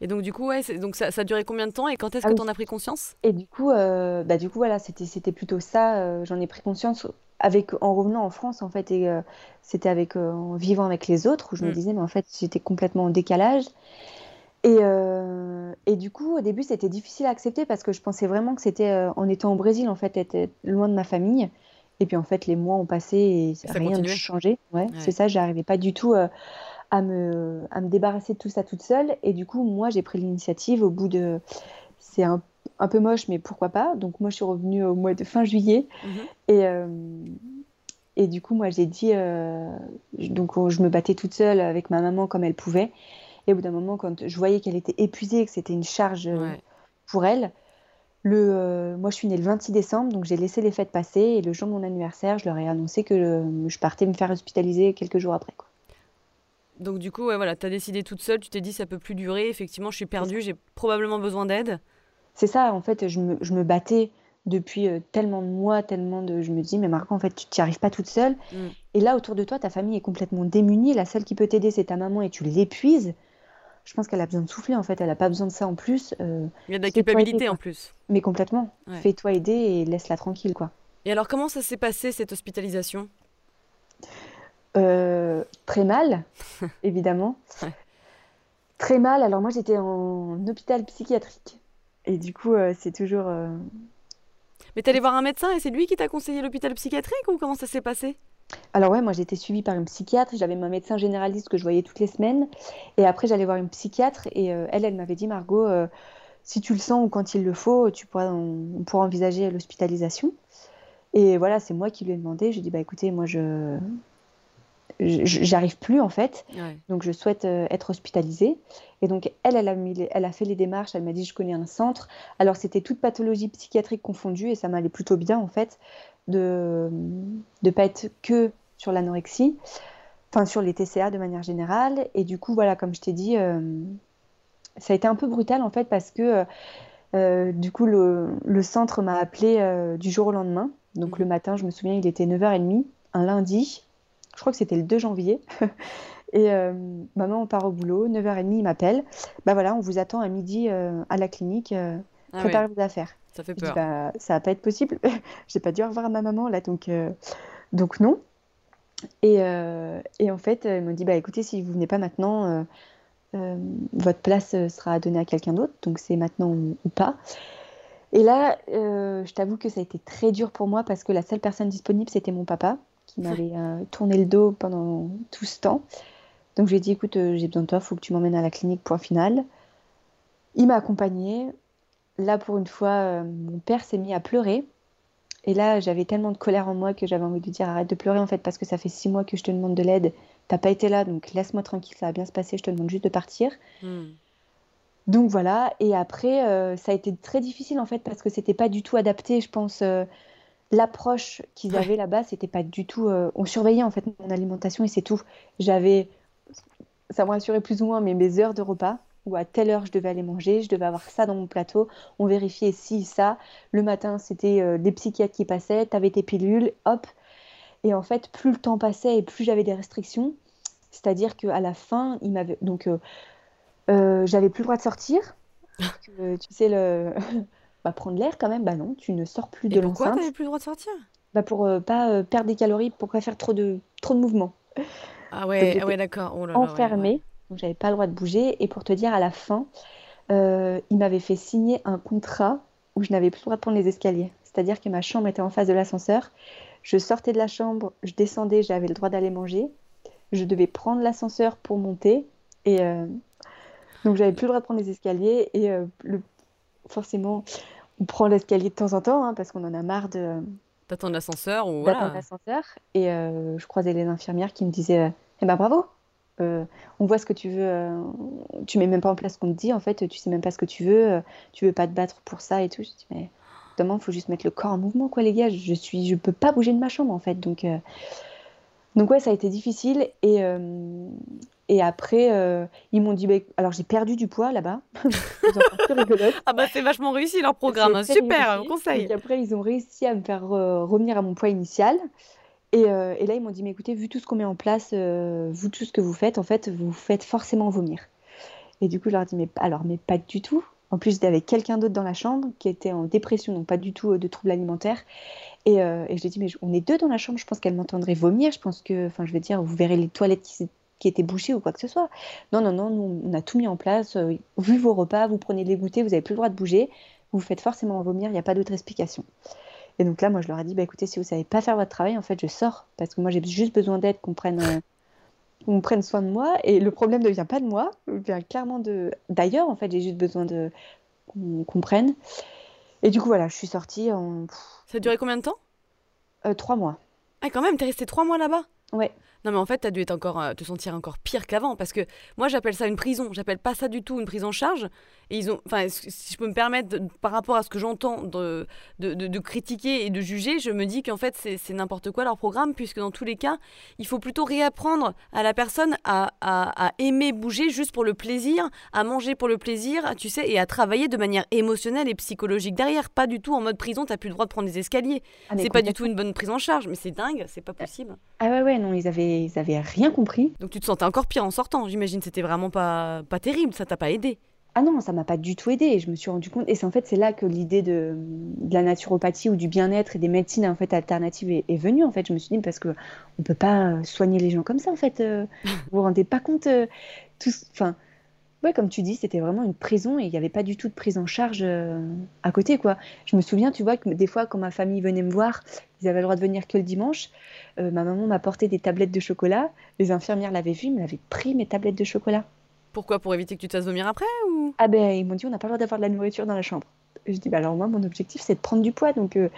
Et donc, du coup, ouais, donc ça, ça, a duré combien de temps et quand est-ce ah que tu en as pris conscience? Et du coup, euh, bah, du coup, voilà, c'était, plutôt ça. Euh, j'en ai pris conscience avec, en revenant en France, en fait, et euh, c'était avec, en vivant avec les autres, où je me mm. disais, mais en fait, j'étais complètement en décalage. Et, et, du coup, au début, c'était difficile à accepter parce que je pensais vraiment que c'était en étant au Brésil, en fait, être loin de ma famille. Et puis, en fait, les mois ont passé et, rien n'a changé. Ouais, c'est ça, j'arrivais pas du tout à me, à me débarrasser de tout ça toute seule. Et du coup, moi, j'ai pris l'initiative au bout de. C'est un, un, peu moche, mais pourquoi pas. Donc, moi, je suis revenue au mois de fin juillet. Mhm. Et. Euh, et du coup, moi, j'ai dit, euh, donc je me battais toute seule avec ma maman comme elle pouvait. Et au bout d'un moment, quand je voyais qu'elle était épuisée, que c'était une charge euh, pour elle, le, moi, je suis née le 26 décembre, donc j'ai laissé les fêtes passer. Et le jour de mon anniversaire, je leur ai annoncé que je, partais me faire hospitaliser quelques jours après. Quoi. Donc du coup, ouais, voilà, tu as décidé toute seule, tu t'es dit ça peut plus durer, effectivement, je suis perdue, j'ai probablement besoin d'aide. C'est ça, en fait, je me, je me battais depuis euh, tellement de mois, tellement de... Je me dis, mais Marco, en fait, tu n'y arrives pas toute seule. Mm. Et là, autour de toi, ta famille est complètement démunie, la seule qui peut t'aider, c'est ta maman, et tu l'épuises. Je pense qu'elle a besoin de souffler, en fait, elle n'a pas besoin de ça en plus. Euh, Il y a de la culpabilité en plus. Mais complètement. Fais-toi aider et laisse-la tranquille, quoi. Et alors, comment ça s'est passé, cette hospitalisation? Euh, très mal, évidemment. Très mal. Alors moi, j'étais en hôpital psychiatrique. Et du coup, euh, c'est toujours... Euh, Mais t'es allé voir un médecin et c'est lui qui t'a conseillé l'hôpital psychiatrique ou comment ça s'est passé? Alors ouais, moi j'étais suivie par une psychiatre, j'avais mon médecin généraliste que je voyais toutes les semaines, et après j'allais voir une psychiatre, et elle, elle m'avait dit, Margot, si tu le sens ou quand il le faut, tu pourras, on, on pourra envisager l'hospitalisation. Et voilà, c'est moi qui lui ai demandé, je lui ai dit, bah écoutez, moi je, j'arrive plus en fait. Donc je souhaite euh, être hospitalisée. Et donc elle, elle a, mis elle a fait les démarches, elle m'a dit je connais un centre. Alors c'était toute pathologie psychiatrique confondue et ça m'allait plutôt bien en fait de ne pas être que sur l'anorexie, enfin sur les TCA de manière générale. Et du coup voilà, comme je t'ai dit, euh, ça a été un peu brutal en fait parce que euh, du coup le, le centre m'a appelé du jour au lendemain. Donc mmh. le matin, je me souviens, il était 9h30, un lundi je crois que c'était le 2 janvier. Et euh, maman, on part au boulot, 9h30, il m'appelle. Bah voilà, on vous attend à midi euh, à la clinique, euh, ah préparez vos affaires. Ça fait peur. bah, ça va pas être possible. J'ai pas dû revoir ma maman là, donc, donc non. Et, et, en fait, elle me dit bah écoutez, si vous venez pas maintenant, votre place sera donnée à quelqu'un d'autre, donc c'est maintenant ou, pas. Et là, je t'avoue que ça a été très dur pour moi parce que la seule personne disponible, c'était mon papa qui m'avait tourné le dos pendant tout ce temps. Donc je lui ai dit, écoute, j'ai besoin de toi, il faut que tu m'emmènes à la clinique, point final. Il m'a accompagnée. Là, pour une fois, mon père s'est mis à pleurer. Et là, j'avais tellement de colère en moi que j'avais envie de lui dire arrête de pleurer en fait parce que ça fait six mois que je te demande de l'aide. T'as pas été là, donc laisse-moi tranquille, ça va bien se passer. Je te demande juste de partir. Hmm. Donc voilà. Et après, euh, ça a été très difficile en fait parce que c'était pas du tout adapté. Je pense euh, l'approche qu'ils avaient là-bas, c'était pas du tout. Euh, on surveillait en fait mon alimentation et c'est tout. J'avais, ça me rassurait plus ou moins, mais mes heures de repas ou à telle heure je devais aller manger, je devais avoir ça dans mon plateau. On vérifiait si, ça. Le matin, c'était euh, des psychiatres qui passaient, tu avais tes pilules, hop. Et en fait, plus le temps passait et plus j'avais des restrictions. C'est-à-dire qu'à la fin, il m'avait. Donc, euh, j'avais plus le droit de sortir. tu sais, le. Bah, prendre l'air quand même, bah non, tu ne sors plus de l'enceinte. Pourquoi tu n'avais plus le droit de sortir? Bah Pour pas perdre des calories, pour pas faire trop de, trop de mouvements. Ah ouais, ah ouais d'accord. Oh enfermée donc j'avais pas le droit de bouger. Et pour te dire, à la fin, euh, il m'avait fait signer un contrat où je n'avais plus le droit de prendre les escaliers. C'est-à-dire que ma chambre était en face de l'ascenseur. Je sortais de la chambre, je descendais, j'avais le droit d'aller manger. Je devais prendre l'ascenseur pour monter. Et euh, donc j'avais plus le droit de prendre les escaliers. Et euh, le... forcément, on prend l'escalier de temps en temps hein, parce qu'on en a marre de. D'attendre l'ascenseur ou voilà. l'ascenseur. Et je croisais les infirmières qui me disaient Eh ben bravo, euh, on voit ce que tu veux, euh, tu mets même pas en place ce qu'on te dit, en fait, tu sais même pas ce que tu veux, euh, tu veux pas te battre pour ça et tout. Je dis, mais il faut juste mettre le corps en mouvement, quoi, les gars. Je suis, je peux pas bouger de ma chambre, en fait. Donc, donc ouais, ça a été difficile. Et, et après, ils m'ont dit, bah, alors j'ai perdu du poids là-bas. ah bah c'est vachement réussi leur programme, super, conseil. Et après, ils ont réussi à me faire revenir à mon poids initial. Euh, et, là, ils m'ont dit, mais écoutez, vu tout ce qu'on met en place, euh, vu tout ce que vous faites, en fait, vous faites forcément vomir. Et du coup, je leur ai dit, mais alors, mais pas du tout. En plus, j'étais avec quelqu'un d'autre dans la chambre qui était en dépression, donc pas du tout euh, de troubles alimentaires. Et, et je lui ai dit, mais on est deux dans la chambre, je pense qu'elle m'entendrait vomir. Je pense que, enfin, je veux dire, vous verrez les toilettes qui, étaient bouchées ou quoi que ce soit. Non, non, non, nous, on a tout mis en place. vu vos repas, vous prenez les goûters, vous n'avez plus le droit de bouger. Vous faites forcément vomir, il n'y a pas d'autre explication. Et donc là, moi, je leur ai dit, bah, écoutez, si vous savez pas faire votre travail, en fait, je sors. Parce que moi, j'ai juste besoin d'aide, qu'on prenne, euh, prenne soin de moi. Et le problème ne vient pas de moi, il vient clairement de d'ailleurs. En fait, j'ai juste besoin de qu'on comprenne. Et du coup, voilà, je suis sortie en... Ça a duré combien de temps? euh, Trois mois. Ah, quand même, t'es resté trois mois là-bas? Ouais. Non, mais en fait, tu as dû être encore, euh, te sentir encore pire qu'avant. Parce que moi, j'appelle ça une prison. J'appelle pas ça du tout une prise en charge. Et ils ont, enfin, si je peux me permettre, par rapport à ce que j'entends de de, de, critiquer et de juger, je me dis qu'en fait, c'est n'importe quoi leur programme, puisque dans tous les cas, il faut plutôt réapprendre à la personne à, à, aimer bouger juste pour le plaisir, à manger pour le plaisir, tu sais, et à travailler de manière émotionnelle et psychologique derrière. Pas du tout en mode prison, tu n'as plus le droit de prendre des escaliers. Ah, c'est pas du tout une bonne prise en charge, mais c'est dingue, c'est pas possible. Ah ouais, ouais, non, ils avaient ils avaient rien compris. Donc tu te sentais encore pire en sortant, j'imagine. C'était vraiment pas, pas terrible, ça t'a pas aidé. Ah non, ça m'a pas du tout aidé. Je me suis rendu compte, et c'est en fait c'est là que l'idée de, la naturopathie ou du bien-être et des médecines en fait alternatives est, venue. En fait, je me suis dit parce que on peut pas soigner les gens comme ça. En fait, euh, vous vous rendez pas compte. Euh, enfin, ouais, comme tu dis, c'était vraiment une prison et il n'y avait pas du tout de prise en charge euh, à côté, quoi. Je me souviens, tu vois, que des fois, quand ma famille venait me voir, ils avaient le droit de venir que le dimanche. Euh, ma maman m'a porté des tablettes de chocolat. Les infirmières l'avaient vu, ils m'avaient pris mes tablettes de chocolat. Pourquoi? Pour éviter que tu te fasses vomir après ou? Ah ben, ils m'ont dit, on n'a pas le droit d'avoir de la nourriture dans la chambre. je dis, bah alors moi, mon objectif, c'est de prendre du poids, donc euh,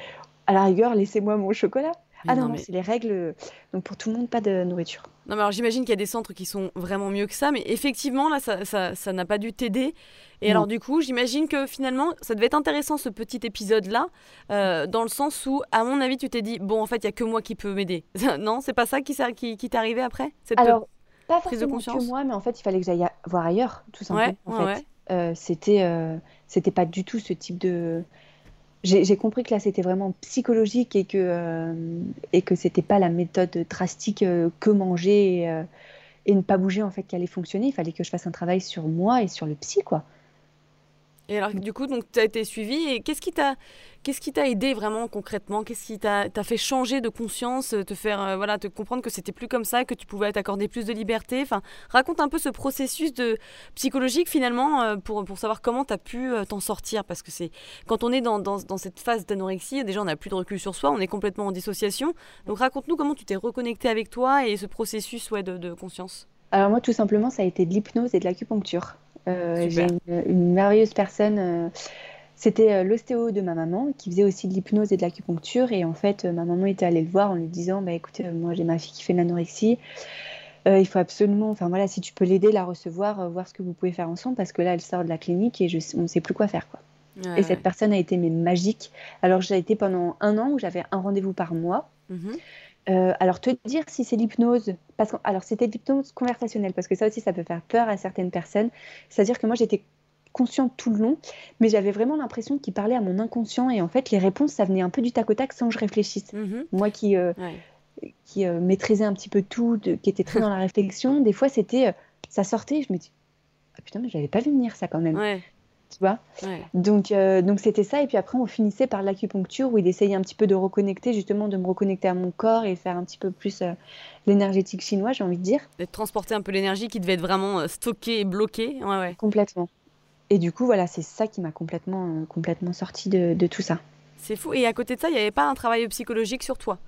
à la rigueur, laissez-moi mon chocolat. Ah non, c'est les règles. Donc pour tout le monde, pas de nourriture. Non, mais alors j'imagine qu'il y a des centres qui sont vraiment mieux que ça, mais effectivement, là, ça n'a ça, pas dû t'aider. Et alors, du coup, j'imagine que finalement, ça devait être intéressant ce petit épisode-là, euh, dans le sens où, à mon avis, tu t'es dit, bon, en fait, il y a que moi qui peux m'aider. non, c'est pas ça qui, qui, qui t'est arrivé après cette Alors, pas forcément que moi, mais en fait, il fallait que j'aille voir ailleurs, tout simplement. en fait. Euh, c'était, euh, c'était pas du tout ce type de j'ai compris que là c'était vraiment psychologique et que euh, et que c'était pas la méthode drastique euh, que manger euh, et, ne pas bouger en fait qui allait fonctionner. Il fallait que je fasse un travail sur moi et sur le psy quoi. Et alors, du coup, tu as été suivi et qu'est-ce qui t'a Qu'est-ce aidé vraiment concrètement? Qu'est-ce qui t'a fait changer de conscience, te faire euh, voilà, te comprendre que c'était plus comme ça, que tu pouvais t'accorder plus de liberté? Enfin, raconte un peu ce processus psychologique finalement euh, pour, pour savoir comment tu as pu euh, t'en sortir parce que c'est quand on est dans, dans, cette phase d'anorexie, déjà on n'a plus de recul sur soi, on est complètement en dissociation. Donc raconte-nous comment tu t'es reconnecté avec toi et ce processus de conscience. Alors moi tout simplement ça a été de l'hypnose et de l'acupuncture. J'ai une, une, merveilleuse personne c'était euh, l'ostéo de ma maman qui faisait aussi de l'hypnose et de l'acupuncture. Et en fait, euh, ma maman était allée le voir en lui disant bah, écoutez, euh, moi j'ai ma fille qui fait de l'anorexie. il faut absolument, enfin voilà, si tu peux l'aider, la recevoir, voir ce que vous pouvez faire ensemble, parce que là, elle sort de la clinique et je, on ne sait plus quoi faire. Quoi. et cette personne a été mais, magique. Alors, j'ai été pendant un an où j'avais un rendez-vous par mois. Mm-hmm. alors, te dire si c'est l'hypnose, parce que alors c'était l'hypnose conversationnelle, parce que ça aussi, ça peut faire peur à certaines personnes. C'est-à-dire que moi, j'étais consciente tout le long, mais j'avais vraiment l'impression qu'il parlait à mon inconscient et en fait les réponses ça venait un peu du tac au tac sans que je réfléchisse. Mhm. Moi qui euh, qui euh, maîtrisais un petit peu tout, qui était très dans la réflexion, des fois c'était euh, ça sortait, je me dis ah putain mais j'avais pas vu venir ça quand même. Tu vois Donc donc c'était ça et puis après on finissait par l'acupuncture où il essayait un petit peu de reconnecter justement de me reconnecter à mon corps et faire un petit peu plus l'énergétique chinois, j'ai envie de dire. De transporter un peu l'énergie qui devait être vraiment stockée et bloquée. Ouais, ouais. Complètement. Et du coup, voilà, c'est ça qui m'a complètement, euh, complètement sorti de, tout ça. C'est fou. Et à côté de ça, il n'y avait pas un travail psychologique sur toi?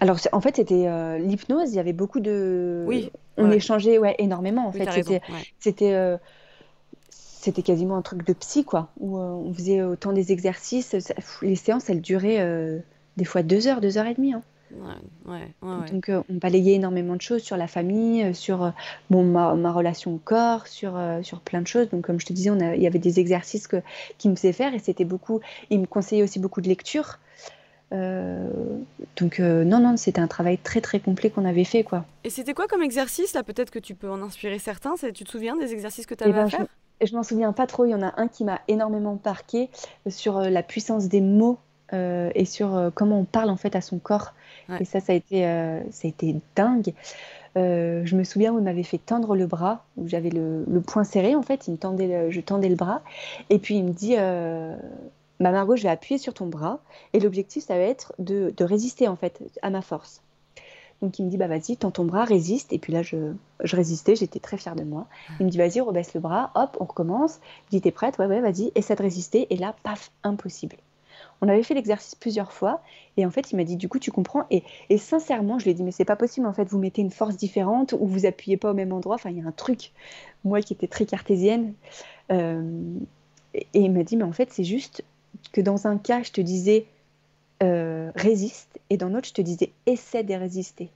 Alors en fait c'était euh, l'hypnose, il y avait beaucoup de oui, on échangeait ouais énormément en fait, c'était euh, c'était quasiment un truc de psy quoi où on faisait autant des exercices, les séances elles duraient des fois deux heures, deux heures et demie hein. Donc, euh, on balayait énormément de choses sur la famille, euh, sur euh, bon, ma, relation au corps, sur, sur plein de choses. Donc, comme je te disais, il y avait des exercices que, qui me faisaient faire et c'était beaucoup. Il me conseillait aussi beaucoup de lecture. donc, non, non, c'était un travail très, très complet qu'on avait fait. quoi. Et c'était quoi comme exercice Là, peut-être que tu peux en inspirer certains. Tu te souviens des exercices que tu avais eh ben, à faire? Je, m'en souviens pas trop. Il y en a un qui m'a énormément parqué sur la puissance des mots et sur comment on parle en fait à son corps. Et ça, ça a été, euh, ça a été dingue. Euh, je me souviens où il m'avait fait tendre le bras, où j'avais le, le, poing serré en fait, il me tendait je tendais le bras, et puis il me dit euh, bah Margot, je vais appuyer sur ton bras, et l'objectif ça va être de, de, résister en fait à ma force. Donc il me dit bah vas-y, tends ton bras, résiste, et puis là je, je résistais, j'étais très fière de moi. Il me dit vas-y, rebaisse le bras, hop, on recommence. Il dit t'es prête, ouais ouais, vas-y, essaie de résister, et là paf, impossible. On avait fait l'exercice plusieurs fois et en fait, il m'a dit du coup, tu comprends? Et, sincèrement, je lui ai dit, mais c'est pas possible. En fait, vous mettez une force différente ou vous appuyez pas au même endroit. Enfin, il y a un truc. Moi qui étais très cartésienne. Euh, et, il m'a dit, mais en fait, c'est juste que dans un cas, je te disais euh, résiste et dans l'autre, je te disais essaie de résister.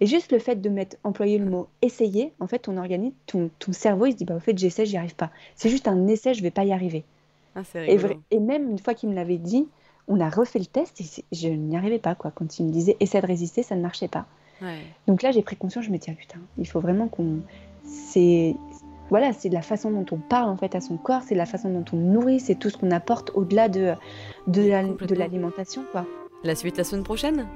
Et juste le fait de mettre, employer le mot essayer, en fait, ton organisme, ton, ton cerveau, il se dit, bah, en fait, j'essaie, j'y arrive pas. C'est juste un essai, je vais pas y arriver. Ah, et, et, même une fois qu'il me l'avait dit, on a refait le test et je n'y arrivais pas. Quoi. Quand il me disait essaie de résister, ça ne marchait pas. Donc là, j'ai pris conscience, je me dis, ah, putain, il faut vraiment qu'on. C'est. Voilà, c'est la façon dont on parle en fait à son corps, c'est la façon dont on nourrit, c'est tout ce qu'on apporte au-delà de, de l'alimentation. quoi. La suite la semaine prochaine?